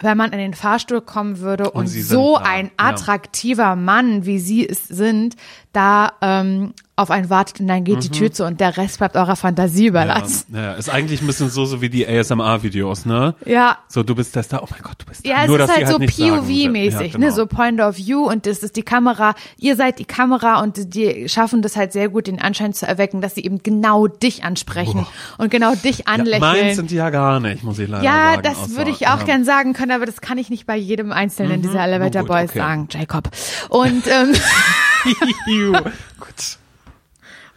wenn man in den Fahrstuhl kommen würde und, sind so da, ein ja. attraktiver Mann, wie sie es sind, da ähm, auf einen wartet und dann geht die Tür zu und der Rest bleibt eurer Fantasie Mhm. Ja, überlassen. ja, ist eigentlich ein bisschen so, so wie die ASMR-Videos, ne? Ja. So, du bist das da, oh mein Gott, du bist da. Ja, es Nur, ist halt so sagen, POV-mäßig, ja, genau. ne, so Point of View und das ist die Kamera, ihr seid die Kamera und die schaffen das halt sehr gut, den Anschein zu erwecken, dass sie eben genau dich ansprechen und genau dich Ja, meins anlächeln. sind die ja gar nicht, muss ich leider Ja, sagen. das außer- würde ich auch ja. gern sagen können, aber das kann ich nicht bei jedem Einzelnen dieser Elevator gut, Boys okay. sagen, Jacob. Und ähm. <laughs> <laughs> Gut.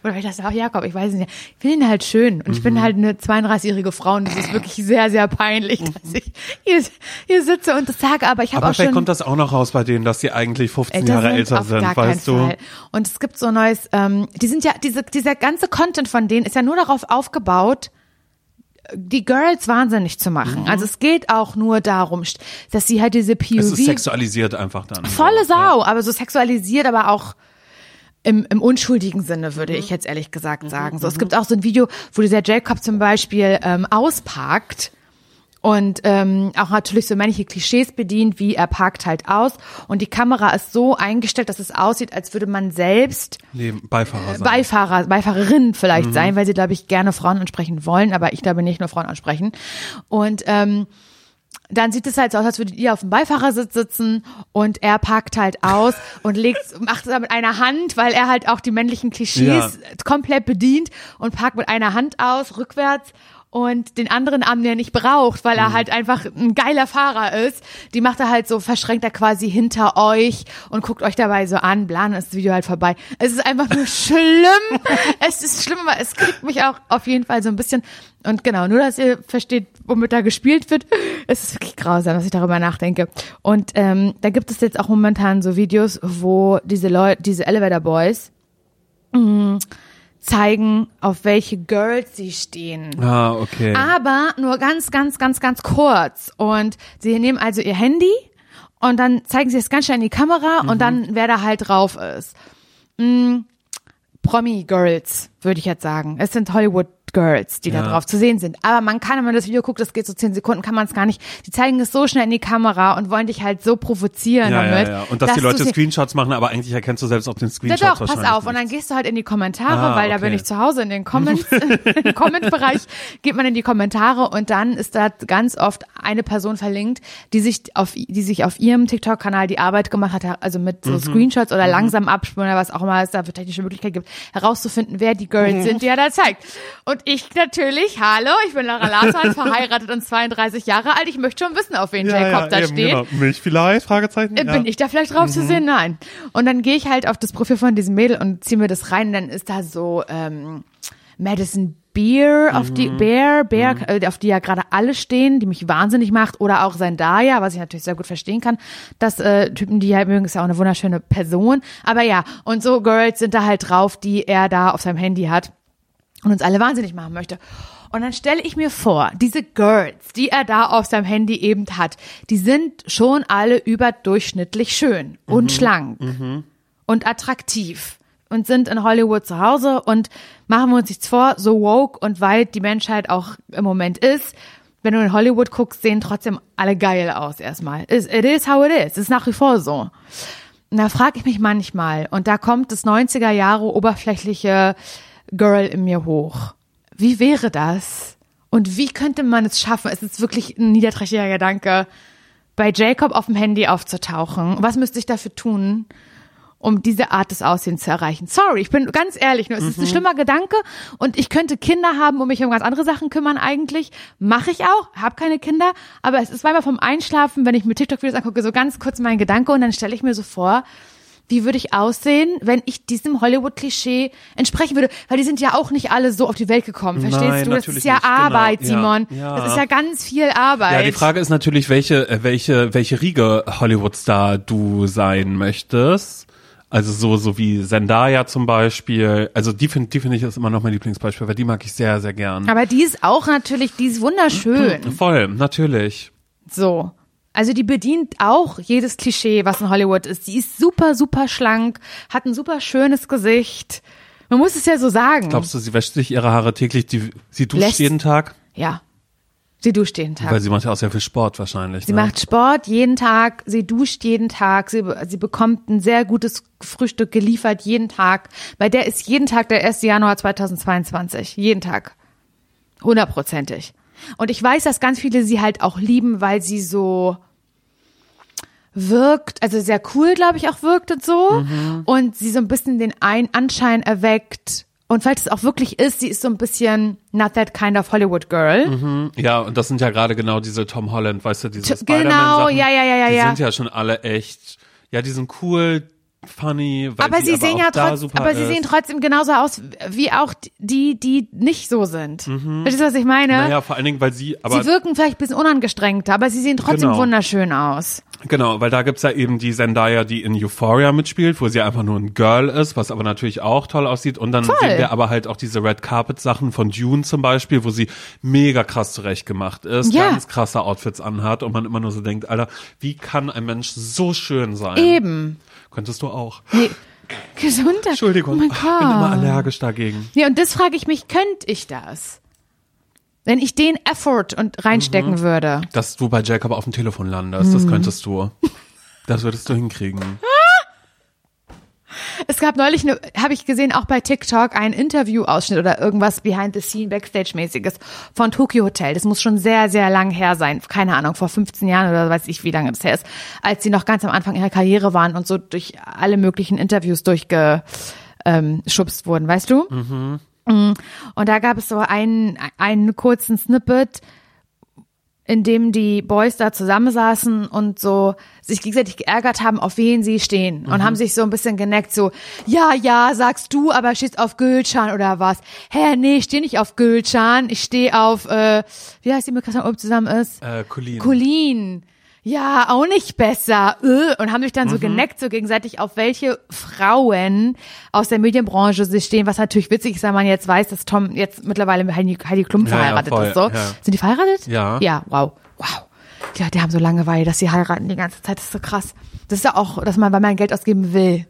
Oder vielleicht das auch Jakob, ich weiß nicht. Ich finde ihn halt schön. Und ich Mhm. bin halt eine 32-jährige Frau und es ist wirklich sehr, sehr peinlich, dass ich hier, hier sitze und das sage. Aber ich habe Aber auch vielleicht schon kommt das auch noch raus bei denen, dass sie eigentlich 15 älter Jahre sind, älter sind, weißt du? Fall. Und es gibt so neues, ähm, die sind ja, diese, dieser ganze Content von denen ist ja nur darauf aufgebaut, die Girls wahnsinnig zu machen. Mhm. Also es geht auch nur darum, dass sie halt diese POV Es ist sexualisiert einfach dann. Volle Sau, aber so sexualisiert, aber auch im, im unschuldigen Sinne, würde Mhm. ich jetzt ehrlich gesagt sagen. So, es gibt auch so ein Video, wo dieser Jacob zum Beispiel ähm, ausparkt und ähm, auch natürlich so männliche Klischees bedient, wie er parkt halt aus und die Kamera ist so eingestellt, dass es aussieht, als würde man selbst Nee, Beifahrer sein. Beifahrer, Beifahrerin Mhm. vielleicht sein, weil sie, glaube ich, gerne Frauen ansprechen wollen, aber ich glaube nicht nur Frauen ansprechen. Und ähm, dann sieht es halt so aus, als würdet ihr auf dem Beifahrersitz sitzen und er packt halt aus und legt, <laughs> macht es mit einer Hand, weil er halt auch die männlichen Klischees komplett bedient und packt mit einer Hand aus, rückwärts und den anderen Arm, den er nicht braucht, weil er halt einfach ein geiler Fahrer ist, die macht er halt so, verschränkt er quasi hinter euch und guckt euch dabei so an, bla, dann ist das Video halt vorbei. Es ist einfach nur <laughs> schlimm. es ist schlimm, aber es kriegt mich auch auf jeden Fall so ein bisschen, und genau, nur dass ihr versteht, womit da gespielt wird, es ist wirklich grausam, dass ich darüber nachdenke. Und ähm, da gibt es jetzt auch momentan so Videos, wo diese Leute, diese Elevator Boys, mh, zeigen, auf welche Girls sie stehen. Ah, okay. Aber nur ganz, ganz, ganz, ganz kurz. Und sie nehmen also ihr Handy und dann zeigen sie es ganz schnell in die Kamera Mhm. und dann, wer da halt drauf ist. Mm, Promi-Girls, würde ich jetzt sagen. Es sind Hollywood-Girls, die da Ja. drauf zu sehen sind. Aber man kann, wenn man das Video guckt, das geht so zehn Sekunden, kann man es gar nicht. Die zeigen es so schnell in die Kamera und wollen dich halt so provozieren ja, ja, damit. ja. Und dass die du Leute Screenshots machen, aber eigentlich erkennst du selbst auf den ja Screenshots doch, pass auf. Und dann nicht. gehst du halt in die Kommentare, Ah, weil da okay. bin ich zu Hause in den Comments, <laughs> <laughs> im Comment-Bereich geht man in die Kommentare und dann ist da ganz oft eine Person verlinkt, die sich auf, die sich auf ihrem TikTok-Kanal die Arbeit gemacht hat, also mit Mhm. so Screenshots oder langsam abspulen oder was auch immer es da für technische Möglichkeit gibt, herauszufinden, wer die Girls Mhm. sind, die er da zeigt. Und ich natürlich, hallo, ich bin Lara Larsson, verheiratet und 32 Jahre alt, ich möchte schon wissen, auf wen Jacob da eben, steht. Genau. Mich vielleicht? Fragezeichen. Äh, Bin ich da vielleicht drauf zu Mhm. sehen? Nein. Und dann gehe ich halt auf das Profil von diesem Mädel und ziehe mir das rein. Und dann ist da so ähm, Madison Beer, auf die Mhm. Bear, Bear, äh, auf die ja gerade alle stehen, die mich wahnsinnig macht, oder auch Zendaya, was ich natürlich sehr gut verstehen kann. Das äh, Typen, die halt mögen, ist ja auch eine wunderschöne Person. Aber ja, und so Girls sind da halt drauf, die er da auf seinem Handy hat und uns alle wahnsinnig machen möchte. Und dann stelle ich mir vor, diese Girls, die er da auf seinem Handy eben hat, die sind schon alle überdurchschnittlich schön und schlank und attraktiv und sind in Hollywood zu Hause und machen wir uns nichts vor, so woke und weit die Menschheit auch im Moment ist, wenn du in Hollywood guckst, sehen trotzdem alle geil aus erstmal. It, it is how it is. Es ist nach wie vor so. Und da frage ich mich manchmal, und da kommt das 90er Jahre oberflächliche Girl in mir hoch. Wie wäre das? Und wie könnte man es schaffen? Es ist wirklich ein niederträchtiger Gedanke, bei Jacob auf dem Handy aufzutauchen. Was müsste ich dafür tun? um diese Art des Aussehens zu erreichen. Sorry, ich bin ganz ehrlich, nur es ist ein schlimmer Gedanke und ich könnte Kinder haben und mich um ganz andere Sachen kümmern eigentlich. Mache ich auch, habe keine Kinder, aber es ist manchmal vom Einschlafen, wenn ich mir TikTok-Videos angucke, so ganz kurz mein Gedanke und dann stelle ich mir so vor, wie würde ich aussehen, wenn ich diesem Hollywood-Klischee entsprechen würde? Weil die sind ja auch nicht alle so auf die Welt gekommen, verstehst Nein, du? Das ist ja nicht, genau. Arbeit, Ja, Simon. ja. Das ist ja ganz viel Arbeit. Ja, die Frage ist natürlich, welche, äh, welche, welche Riege Hollywood-Star du sein möchtest. Also so, so wie Zendaya zum Beispiel. Also die finde die finde ich ist immer noch mein Lieblingsbeispiel, weil die mag ich sehr, sehr gern. aber die ist auch natürlich, die ist wunderschön. Voll, natürlich. So. Also die bedient auch jedes Klischee, was in Hollywood ist. Die ist super, super schlank, hat ein super schönes Gesicht. Man muss es ja so sagen. Glaubst du, sie wäscht sich ihre Haare täglich? Die, sie duscht Lässt- jeden Tag? Ja. Sie duscht jeden Tag. Weil sie macht ja auch sehr viel Sport wahrscheinlich. Sie ne? macht Sport jeden Tag, sie duscht jeden Tag, sie, sie bekommt ein sehr gutes Frühstück geliefert jeden Tag. Bei der ist jeden Tag der 1. Januar 2022. Jeden Tag. Hundertprozentig. Und ich weiß, dass ganz viele sie halt auch lieben, weil sie so wirkt, also sehr cool, glaube ich, auch wirkt und so. Und sie so ein bisschen den ein Anschein erweckt. Und falls es auch wirklich ist, sie ist so ein bisschen not that kind of Hollywood girl. Ja, und das sind ja gerade genau diese Tom Holland, weißt du, diese T- Spider-Man genau, ja, ja, ja, ja, Die ja. sind ja schon alle echt, ja, die sind cool, funny, weil aber sie aber sehen ja trotzdem, aber sie ist. sehen trotzdem genauso aus wie auch die, die nicht so sind. Verstehst du, was ich meine? Mhm. Naja, vor allen Dingen, weil sie, aber sie wirken vielleicht ein bisschen unangestrengter, aber sie sehen trotzdem Genau. wunderschön aus. Genau, weil da gibt's ja eben die Zendaya, die in Euphoria mitspielt, wo sie einfach nur ein Girl ist, was aber natürlich auch toll aussieht. Und dann Voll. sehen wir aber halt auch diese Red Carpet Sachen von Dune zum Beispiel, wo sie mega krass zurechtgemacht ist, Ja. ganz krasse Outfits anhat und man immer nur so denkt, Alter, wie kann ein Mensch so schön sein? Eben. Könntest du auch. Nee. Gesundheit. Entschuldigung, Oh mein ich bin immer allergisch dagegen. Ja, und das frage ich mich, könnte ich das? Wenn ich den Effort und reinstecken Mhm. würde. Dass du bei Jacob auf dem Telefon landest, das könntest du. Das würdest du hinkriegen. <laughs> Es gab neulich, ne, habe ich gesehen, auch bei TikTok einen Interview-Ausschnitt oder irgendwas Behind-the-Scene, Backstage-mäßiges von Tokyo Hotel. Das muss schon sehr, sehr lang her sein. Keine Ahnung, vor 15 Jahren oder weiß ich, wie lange das her ist. Als sie noch ganz am Anfang ihrer Karriere waren und so durch alle möglichen Interviews durchgeschubst ähm, wurden, weißt du? Mhm. Und da gab es so einen, einen kurzen Snippet, in dem die Boys da zusammensaßen und so sich gegenseitig geärgert haben, auf wen sie stehen und haben sich so ein bisschen geneckt, so, ja, ja, sagst du, aber stehst auf Gülcan oder was? Hä, nee, ich stehe nicht auf Gülcan, ich stehe auf, äh, wie heißt die mit Christian Ulm zusammen ist? Äh, Colleen. Colleen. Ja, auch nicht besser. Äh, Und haben sich dann so geneckt, so gegenseitig, auf welche Frauen aus der Medienbranche sie stehen, was natürlich witzig ist, wenn man jetzt weiß, dass Tom jetzt mittlerweile mit Heidi, Heidi Klum Ja, ja, verheiratet voll, ist. So. ja. Sind die verheiratet? Ja. Ja, wow. Wow. Ja, die haben so Langeweile, dass sie heiraten die ganze Zeit. Das ist so krass. Das ist ja auch, dass man, weil man Geld ausgeben will.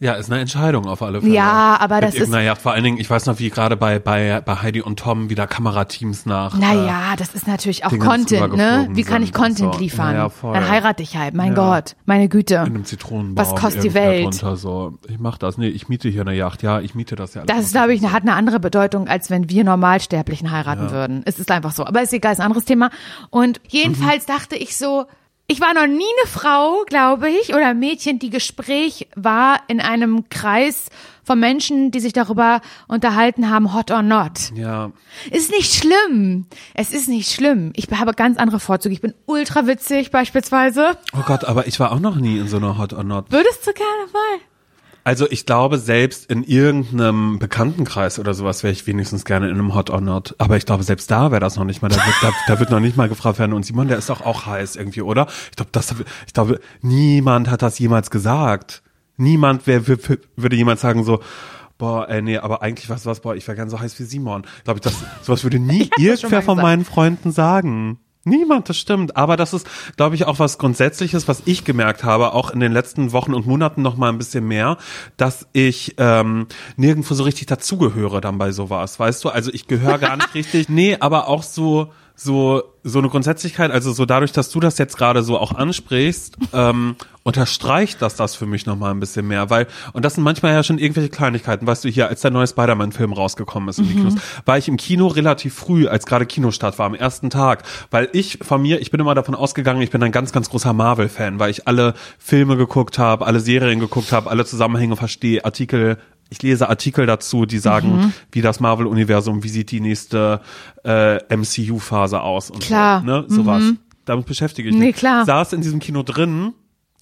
Ja, ist eine Entscheidung auf alle Fälle. Ja, aber Mit das ist- Yacht. vor allen Dingen, ich weiß noch, wie gerade bei, bei, bei Heidi und Tom wieder Kamerateams nach. äh, Naja, das ist natürlich auch Dingens Content, ne? Wie kann ich Content so. liefern? Ja, voll. Dann heirate ich halt. Mein Ja. Gott, meine Güte. in einem Zitronenbaum. Was kostet die Welt? Drunter, so. Ich mach das. Nee, ich miete hier eine Yacht. Ja, ich miete das ja. alles Das ist, glaube ich, hat eine andere Bedeutung, als wenn wir Normalsterblichen heiraten würden. Es ist einfach so. Aber ist egal, ist ein anderes Thema. Und jedenfalls Mhm. dachte ich so, ich war noch nie eine Frau, glaube ich, oder ein Mädchen, die Gespräch war in einem Kreis von Menschen, die sich darüber unterhalten haben, hot or not. Ja. Ist nicht schlimm. Es ist nicht schlimm. Ich habe ganz andere Vorzüge. Ich bin ultra witzig beispielsweise. Oh Gott, aber ich war auch noch nie in so einer Hot or Not. Würdest du gerne mal? Also ich glaube, selbst in irgendeinem Bekanntenkreis oder sowas wäre ich wenigstens gerne in einem Hot or Not. Aber ich glaube, selbst da wäre das noch nicht mal. Da wird, da, da wird noch nicht mal gefragt werden. Und Simon, der ist doch auch heiß irgendwie, oder? Ich glaube, das, ich glaube, niemand hat das jemals gesagt. Niemand wer, würde jemals sagen so, boah, ey, nee, aber eigentlich was, was, boah, ich wäre gern so heiß wie Simon. Glaube ich, das, sowas würde nie <laughs> irgendwer von meinen Freunden sagen. Niemand, das stimmt. Aber das ist, glaube ich, auch was Grundsätzliches, was ich gemerkt habe, auch in den letzten Wochen und Monaten noch mal ein bisschen mehr, dass ich ähm, nirgendwo so richtig dazugehöre dann bei sowas, weißt du? Also ich gehöre gar nicht <laughs> richtig. Nee, aber auch so so so eine Grundsätzlichkeit, also so dadurch, dass du das jetzt gerade so auch ansprichst, <laughs> ähm, unterstreicht das das für mich nochmal ein bisschen mehr, weil, und das sind manchmal ja schon irgendwelche Kleinigkeiten, weißt du, hier, als der neue Spider-Man-Film rausgekommen ist in die Kinos, war ich im Kino relativ früh, als gerade Kinostart war, am ersten Tag, weil ich von mir, ich bin immer davon ausgegangen, ich bin ein ganz, ganz großer Marvel-Fan, weil ich alle Filme geguckt habe, alle Serien geguckt habe, alle Zusammenhänge verstehe, Artikel ich lese Artikel dazu, die sagen, Mhm. wie das Marvel-Universum, wie sieht die nächste äh, MCU-Phase aus und Klar. Mhm. so, ne? Sowas. Damit beschäftige ich Nee, mich. klar. Saß in diesem Kino drin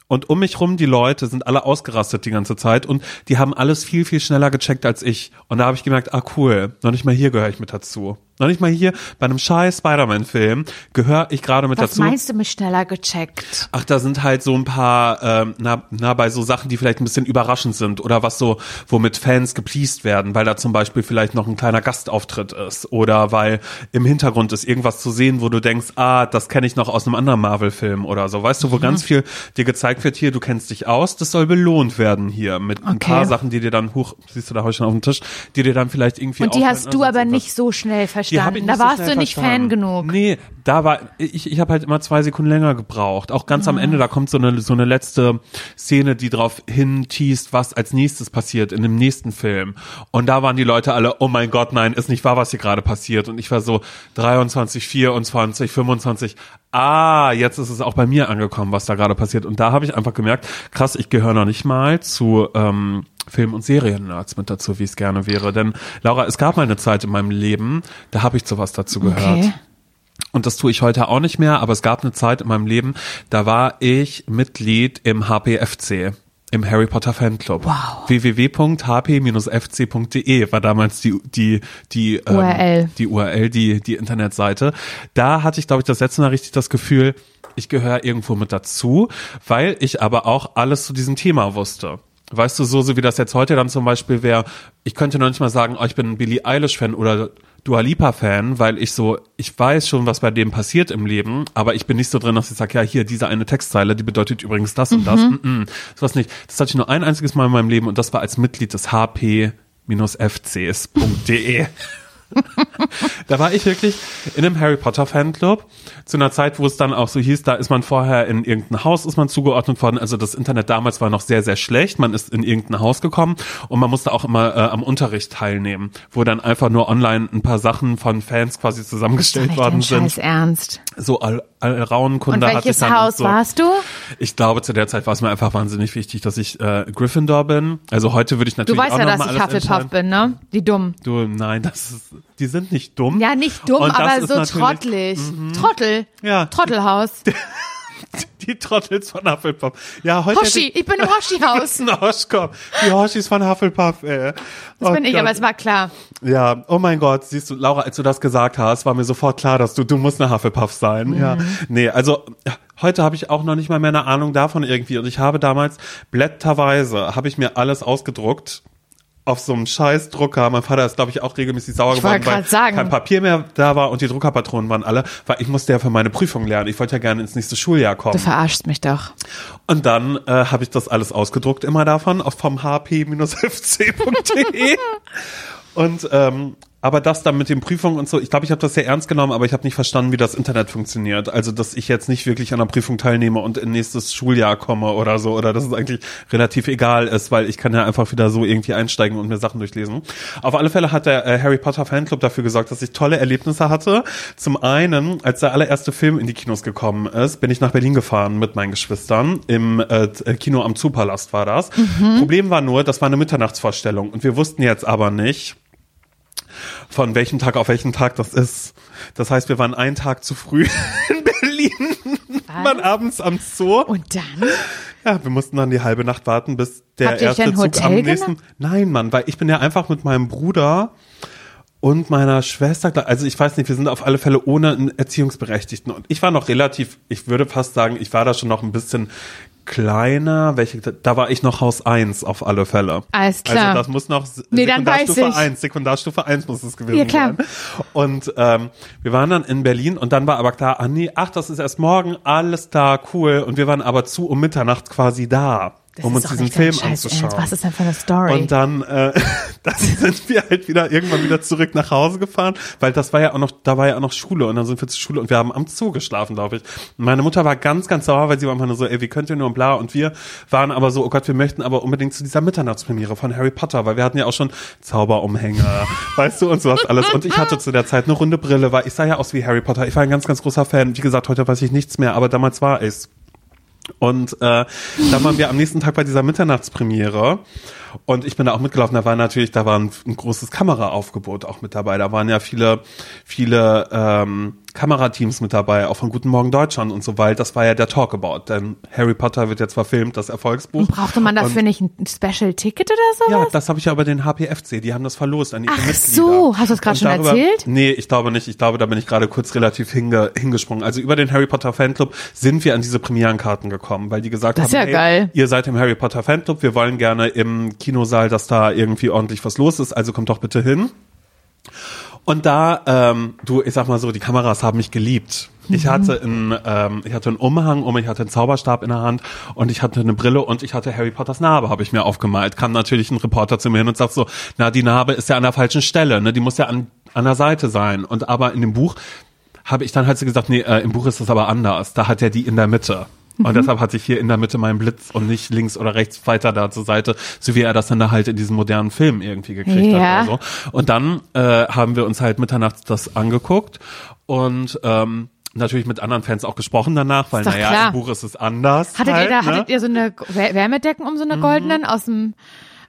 und um mich rum die Leute sind alle ausgerastet die ganze Zeit und die haben alles viel, viel schneller gecheckt als ich. Und da habe ich gemerkt, ah cool, noch nicht mal hier gehöre ich mit dazu. Noch nicht mal hier bei einem scheiß Spider-Man-Film gehöre ich gerade mit Was dazu. meinst du mit schneller gecheckt? Ach, da sind halt so ein paar, ähm, na, na, bei so Sachen, die vielleicht ein bisschen überraschend sind oder was so, womit Fans gepleased werden, weil da zum Beispiel vielleicht noch ein kleiner Gastauftritt ist oder weil im Hintergrund ist irgendwas zu sehen, wo du denkst, ah, das kenne ich noch aus einem anderen Marvel-Film oder so. Weißt du, wo ganz viel dir gezeigt wird, hier, du kennst dich aus, das soll belohnt werden hier mit ein Okay. paar Sachen, die dir dann, hoch, siehst du da heute schon auf dem Tisch, die dir dann vielleicht irgendwie Und die hast du oder aber nicht so schnell ich verstanden. Da so warst schnell du nicht verstanden. Fan genug. Nee, da war ich ich habe halt immer zwei Sekunden länger gebraucht. Auch ganz am Ende, da kommt so eine so eine letzte Szene, die drauf hinteast, was als nächstes passiert in dem nächsten Film. Und da waren die Leute alle, oh mein Gott, nein, ist nicht wahr, was hier gerade passiert. Und ich war so 23, 24, 25. Ah, jetzt ist es auch bei mir angekommen, was da gerade passiert. Und da habe ich einfach gemerkt, krass, ich gehöre noch nicht mal zu ähm, Film- und Serien-Nerds mit dazu, wie es gerne wäre. Denn Laura, es gab mal eine Zeit in meinem Leben, da habe ich zu was dazu gehört. Okay. Und das tue ich heute auch nicht mehr, aber es gab eine Zeit in meinem Leben, da war ich Mitglied im HPFC, im Harry Potter Fanclub. Wow. www.hp-fc.de war damals die die die ähm, URL. die URL, die die Internetseite. Da hatte ich glaube ich das letzte Mal richtig das Gefühl, ich gehöre irgendwo mit dazu, weil ich aber auch alles zu diesem Thema wusste. Weißt du, so, so wie das jetzt heute dann zum Beispiel wäre, ich könnte noch nicht mal sagen, oh, ich bin ein Billie Eilish-Fan oder Dua Lipa-Fan, weil ich so, ich weiß schon, was bei dem passiert im Leben, aber ich bin nicht so drin, dass ich sage, ja, hier, diese eine Textzeile, die bedeutet übrigens das und das. Mm -mm, sowas nicht. Das hatte ich nur ein einziges Mal in meinem Leben und das war als Mitglied des hp-fcs.de. <laughs> da war ich wirklich in einem Harry Potter Fanclub zu einer Zeit, wo es dann auch so hieß, da ist man vorher in irgendein Haus ist man zugeordnet worden. Also das Internet damals war noch sehr sehr schlecht. Man ist in irgendein Haus gekommen und man musste auch immer äh, am Unterricht teilnehmen, wo dann einfach nur online ein paar Sachen von Fans quasi zusammengestellt Nicht worden sind. Scheiß Ernst. So Al Alraunkunde Und hatte ich welches dann Haus so. warst du? Ich glaube, zu der Zeit war es mir einfach wahnsinnig wichtig, dass ich äh, Gryffindor bin. Also heute würde ich Du natürlich weißt auch ja, dass ich Hufflepuff bin, ne? Die dumm. Du, nein, das ist, die sind nicht dumm. Ja, nicht dumm, aber so natürlich- Mhm. trottelig. Trottel. Ja. Trottelhaus. <laughs> Die Trottels von Hufflepuff. Ja, heute Hoshi, ich bin im Hoshi-Haus. <laughs> ich- Hoschkopf. Die Hoshis von Hufflepuff, ey. Das Oh bin ich, Gott. aber es war klar. Ja, oh mein Gott, siehst du, Laura, als du das gesagt hast, war mir sofort klar, dass du, du musst eine Hufflepuff sein. Ja, Mhm. nee, also heute habe ich auch noch nicht mal mehr eine Ahnung davon irgendwie. Und ich habe damals blätterweise, habe ich mir alles ausgedruckt auf so einem scheiß Drucker. Mein Vater ist, glaube ich, auch regelmäßig sauer Ich geworden, weil sagen. kein Papier mehr da war und die Druckerpatronen waren alle, weil ich musste ja für meine Prüfung lernen. Ich wollte ja gerne ins nächste Schuljahr kommen. Du verarschst mich doch. Und dann äh, habe ich das alles ausgedruckt immer davon auf vom hp-fc.de. <laughs> und ähm, aber das dann mit den Prüfungen und so, ich glaube, ich habe das sehr ernst genommen, aber ich habe nicht verstanden, wie das Internet funktioniert. Also, dass ich jetzt nicht wirklich an der Prüfung teilnehme und in nächstes Schuljahr komme oder so, oder dass es eigentlich relativ egal ist, weil ich kann ja einfach wieder so irgendwie einsteigen und mir Sachen durchlesen. Auf alle Fälle hat der äh, Harry Potter Fanclub dafür gesorgt, dass ich tolle Erlebnisse hatte. Zum einen, als der allererste Film in die Kinos gekommen ist, bin ich nach Berlin gefahren mit meinen Geschwistern. Im äh, Kino am Zoopalast war das. Problem war nur, das war eine Mitternachtsvorstellung und wir wussten jetzt aber nicht, von welchem Tag auf welchen Tag das ist. Das heißt, wir waren einen Tag zu früh <laughs> in Berlin, waren abends am Zoo. Und dann? Ja, wir mussten dann die halbe Nacht warten, bis der Habt erste Zug Hotel am genommen? nächsten. Nein, Mann, weil ich bin ja einfach mit meinem Bruder und meiner Schwester, also ich weiß nicht, wir sind auf alle Fälle ohne einen Erziehungsberechtigten. Und ich war noch relativ, ich würde fast sagen, ich war da schon noch ein bisschen kleiner. Welche, da war ich noch Haus 1 auf alle Fälle. Alles klar. Also das muss noch Nee, Sekundarstufe ich. 1, Sekundarstufe 1 muss es gewesen Ja, klar. sein. Und ähm, wir waren dann in Berlin und dann war aber klar, ah nee, ach, das ist erst morgen, alles klar, cool. Und wir waren aber zu um Mitternacht quasi da. Das um uns diesen Film anzuschauen. Ernst. Was ist denn für eine Story? Und dann, äh, <laughs> dann sind wir halt wieder irgendwann wieder zurück nach Hause gefahren, weil das war ja auch noch, da war ja auch noch Schule und dann sind wir zur Schule und wir haben am Zoo geschlafen, glaube ich. Meine Mutter war ganz, ganz sauer, weil sie war einfach nur so, ey, wie könnt ihr nur und bla. Und wir waren aber so, oh Gott, wir möchten aber unbedingt zu dieser Mitternachtspremiere von Harry Potter, weil wir hatten ja auch schon Zauberumhänge, <laughs> weißt du, und sowas alles. Und ich hatte zu der Zeit eine runde Brille, weil ich sah ja aus wie Harry Potter. Ich war ein ganz, ganz großer Fan. Wie gesagt, heute weiß ich nichts mehr, aber damals war ich's. Und äh, dann waren wir am nächsten Tag bei dieser Mitternachtspremiere und ich bin da auch mitgelaufen. Da war natürlich, da war ein, ein großes Kameraaufgebot auch mit dabei. Da waren ja viele, viele ähm, Kamerateams mit dabei, auch von Guten Morgen Deutschland und so weiter. Das war ja der Talkabout, denn Harry Potter wird jetzt verfilmt, das Erfolgsbuch. Brauchte man dafür Und- nicht ein Special Ticket oder ja, sowas? das habe ich ja über den HPFC, die haben das verlost an ihre Ach Mitglieder. so, hast du das gerade Und schon darüber- erzählt? Nee, ich glaube nicht. Ich glaube, da bin ich gerade kurz relativ hinge, hingesprungen. Also über den Harry Potter Fanclub sind wir an diese Premierenkarten gekommen, weil die gesagt Das haben, ja hey, ihr seid im Harry Potter Fanclub, wir wollen gerne im Kinosaal, dass da irgendwie ordentlich was los ist, also kommt doch bitte hin. Und da, ähm, du, ich sag mal so, die Kameras haben mich geliebt. Ich Mhm. hatte einen, ähm, ich hatte einen Umhang um, ich hatte einen Zauberstab in der Hand und ich hatte eine Brille und ich hatte Harry Potters Narbe, habe ich mir aufgemalt. Kam natürlich ein Reporter zu mir hin und sagt so, na, die Narbe ist ja an der falschen Stelle, ne? Die muss ja an, an der Seite sein. Und aber in dem Buch habe ich dann halt so gesagt, nee, äh, im Buch ist das aber anders. Da hat er die in der Mitte. Und deshalb hatte ich hier in der Mitte meinen Blitz und nicht links oder rechts weiter da zur Seite, so wie er das dann da halt in diesem modernen Film irgendwie gekriegt Ja. hat oder so. Und dann äh, haben wir uns halt mitternachts das angeguckt und ähm, natürlich mit anderen Fans auch gesprochen danach, weil naja, klar. im Buch ist es anders. Hattet halt, ihr da, ne? hattet ihr so eine Wär- Wärmedecken um so eine goldenen aus dem,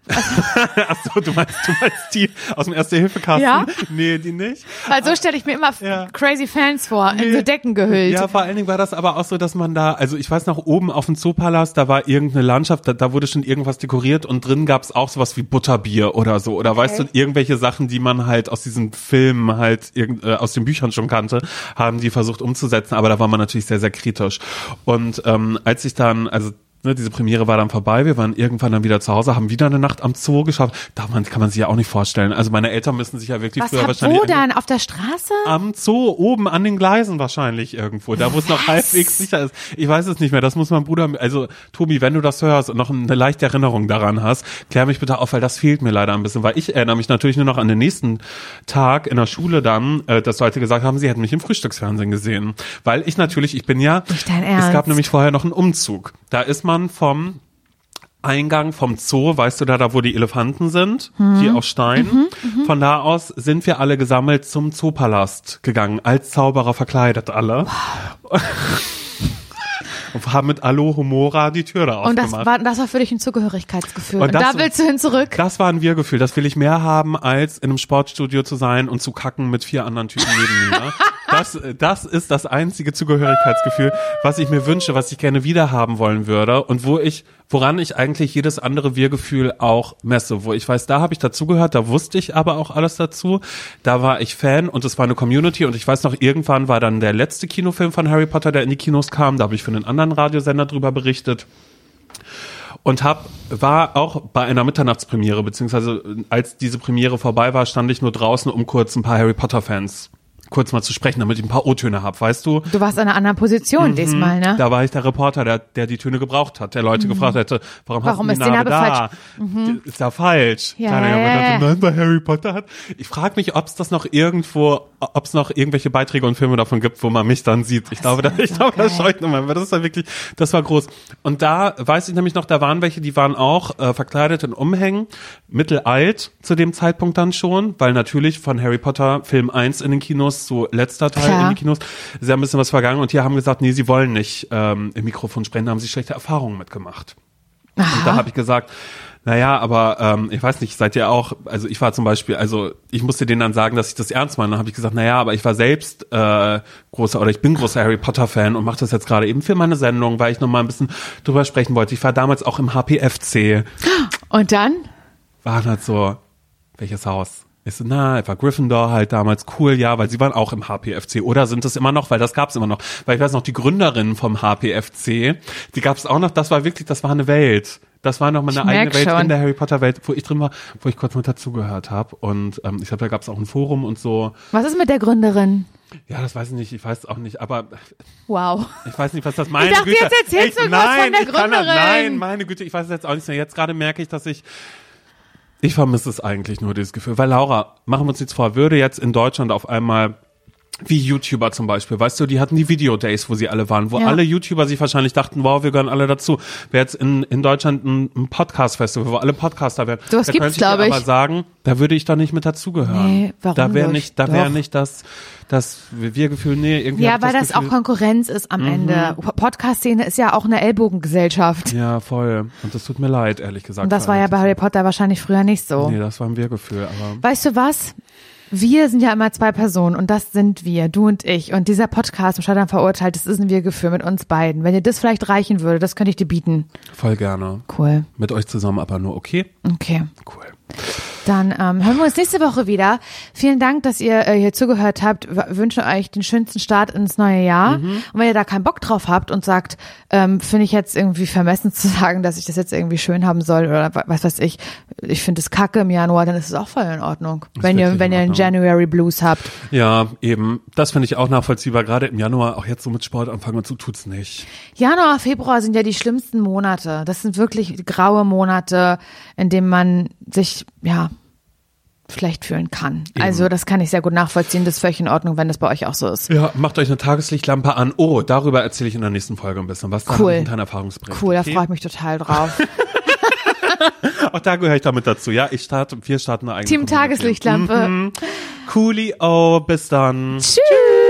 <laughs> Ach so, du meinst, du meinst die aus dem Erste-Hilfe-Kasten? Ja. Nee, die nicht. weil so stelle ich mir immer Ja. crazy Fans vor, in so Decken gehüllt. Ja, vor allen Dingen war das aber auch so, dass man da, also ich weiß noch, oben auf dem Zoopalast, da war irgendeine Landschaft, da, da wurde schon irgendwas dekoriert und drin gab's auch sowas wie Butterbier oder so. Oder weißt du, irgendwelche Sachen, die man halt aus diesen Filmen halt irgend, äh, aus den Büchern schon kannte, haben die versucht umzusetzen, aber da war man natürlich sehr, sehr kritisch. Und ähm, als ich dann, also Ne, diese Premiere war dann vorbei, wir waren irgendwann dann wieder zu Hause, haben wieder eine Nacht am Zoo geschafft. Da man, kann man sich ja auch nicht vorstellen. Also meine Eltern müssen sich ja wirklich Was früher wahrscheinlich wo dann? Auf der Straße? am Zoo, oben an den Gleisen wahrscheinlich irgendwo, da wo es noch halbwegs sicher ist. Ich weiß es nicht mehr, das muss mein Bruder, also Tobi, wenn du das hörst und noch eine leichte Erinnerung daran hast, klär mich bitte auf, weil das fehlt mir leider ein bisschen, weil ich erinnere mich natürlich nur noch an den nächsten Tag in der Schule dann, äh, dass Leute gesagt haben, sie hätten mich im Frühstücksfernsehen gesehen. Weil ich natürlich, ich bin ja, Nicht dein es Ernst. gab nämlich vorher noch einen Umzug. Da ist man vom Eingang vom Zoo, weißt du da, da wo die Elefanten sind, Mhm. die aus Stein. Von da aus sind wir alle gesammelt zum Zoopalast gegangen, als Zauberer verkleidet alle. <laughs> Und haben mit Alohomora die Tür da Und das aufgemacht. war, das war für dich ein Zugehörigkeitsgefühl. Und Und, das- da willst du hin zurück? Das war ein Wir-Gefühl. Das will ich mehr haben, als in einem Sportstudio zu sein und zu kacken mit vier anderen Typen neben mir. <laughs> Das, das ist das einzige Zugehörigkeitsgefühl, was ich mir wünsche, was ich gerne wieder haben wollen würde und wo ich, woran ich eigentlich jedes andere Wir-Gefühl auch messe. Wo ich weiß, da habe ich dazugehört, da wusste ich aber auch alles dazu. Da war ich Fan und es war eine Community und ich weiß noch, irgendwann war dann der letzte Kinofilm von Harry Potter, der in die Kinos kam. Da habe ich für einen anderen Radiosender drüber berichtet und hab war auch bei einer Mitternachtspremiere beziehungsweise äh, als diese Premiere vorbei war, stand ich nur draußen, um kurz ein paar Harry Potter Fans kurz mal zu sprechen, damit ich ein paar O-Töne hab, weißt du? Du warst in einer anderen Position diesmal, ne? Mhm. Da war ich der Reporter, der, der die Töne gebraucht hat, der Leute gefragt hätte, warum, Mhm. Warum hast ist du die Narbe, da? Die Ist ja falsch. Ja, Kleiner Junge ja, ja. bei Harry Potter hat. Ich frage mich, ob es das noch irgendwo, ob es noch irgendwelche Beiträge und Filme davon gibt, wo man mich dann sieht. Ich glaube, da, ich glaube, das scheut nochmal, weil das war wirklich, das war groß. Und da weiß ich nämlich noch, da waren welche, die waren auch äh, verkleidet in Umhängen, mittelalt zu dem Zeitpunkt dann schon, weil natürlich von Harry Potter Film 1 in den Kinos zu letzter Teil Klar. in den Kinos ist ja ein bisschen was vergangen und die haben gesagt, nee, sie wollen nicht ähm, im Mikrofon sprechen, da haben sie schlechte Erfahrungen mitgemacht. Und da habe ich gesagt, naja, aber ähm, ich weiß nicht, seid ihr auch, also ich war zum Beispiel, also ich musste denen dann sagen, dass ich das ernst meine. Dann habe ich gesagt, naja, aber ich war selbst äh, großer oder ich bin großer Harry Potter-Fan und mache das jetzt gerade eben für meine Sendung, weil ich noch mal ein bisschen drüber sprechen wollte. Ich war damals auch im HPFC. Und dann? Waren halt so, welches Haus? Ich so, na, war Gryffindor halt damals cool, ja, weil sie waren auch im HPFC. Oder sind es immer noch, weil das gab's immer noch. Weil ich weiß noch, die Gründerin vom HPFC, die gab's auch noch, das war wirklich, das war eine Welt. Das war noch mal eine Ich eigene Welt schon. in der Harry Potter Welt, wo ich drin war, wo ich kurz mit dazugehört habe. Und ähm, ich glaube, da gab's auch ein Forum und so. Was ist mit der Gründerin? Ja, das weiß ich nicht, ich weiß auch nicht, aber Wow. ich weiß nicht, was das meine Ich dachte, Güte. jetzt erzählst du ich, was nein, von der ich kann, Gründerin. Nein, meine Güte, ich weiß es jetzt auch nicht mehr. Jetzt gerade merke ich, dass ich ich vermisse es eigentlich nur, dieses Gefühl. Weil Laura, machen wir uns jetzt vor, würde jetzt in Deutschland auf einmal wie YouTuber zum Beispiel, weißt du, die hatten die Video-Days, wo sie alle waren, wo Ja. alle YouTuber sich wahrscheinlich dachten, wow, wir gehören alle dazu. Wäre jetzt in, in Deutschland ein, ein Podcast-Festival, wo alle Podcaster wären. Sowas da könnte ich ich. aber sagen, da würde ich doch nicht mit dazugehören. Nee, warum da wäre nicht? da wäre nicht das, das Wir-Gefühl, nee, irgendwie Ja, weil das, Gefühl, Mhm. auch Konkurrenz ist am Ende. Podcast-Szene ist ja auch eine Ellbogengesellschaft. Ja, voll. Und das tut mir leid, ehrlich gesagt. Und das war ja bei Harry Potter wahrscheinlich früher nicht so. Nee, das war ein Wir-Gefühl, aber. Weißt du was? Wir sind ja immer zwei Personen und das sind wir, du und ich. Und dieser Podcast, im Scheitern verurteilt, das ist ein Wir-Gefühl mit uns beiden. Wenn dir das vielleicht reichen würde, das könnte ich dir bieten. Voll gerne. Cool. Mit euch zusammen, aber nur okay. Okay. Cool. Dann ähm, hören wir uns nächste Woche wieder. Vielen Dank, dass ihr äh, hier zugehört habt. W wünsche euch den schönsten Start ins neue Jahr. Und wenn ihr da keinen Bock drauf habt und sagt, ähm, finde ich jetzt irgendwie vermessen zu <laughs> sagen, dass ich das jetzt irgendwie schön haben soll oder wa- was weiß ich, ich finde es kacke im Januar, dann ist es auch voll in Ordnung. Wenn ihr, wenn in ihr einen. January Blues habt. Ja, eben. Das finde ich auch nachvollziehbar. Gerade im Januar, auch jetzt so mit Sport anfangen und so tut's nicht. Januar, Februar sind ja die schlimmsten Monate. Das sind wirklich graue Monate, in denen man sich, ja, schlecht fühlen kann. Also das kann ich sehr gut nachvollziehen. Das ist völlig in Ordnung, wenn das bei euch auch so ist. Ja, macht euch eine Tageslichtlampe an. Oh, darüber erzähle ich in der nächsten Folge ein bisschen was. Da Cool. kleinen Erfahrungsbericht. Cool, da okay? freue ich mich total drauf. <laughs> Auch da gehöre ich damit dazu. Ja, ich starte, wir starten eine eigene Team. Tageslichtlampe. Coolio, bis dann. Tschüss.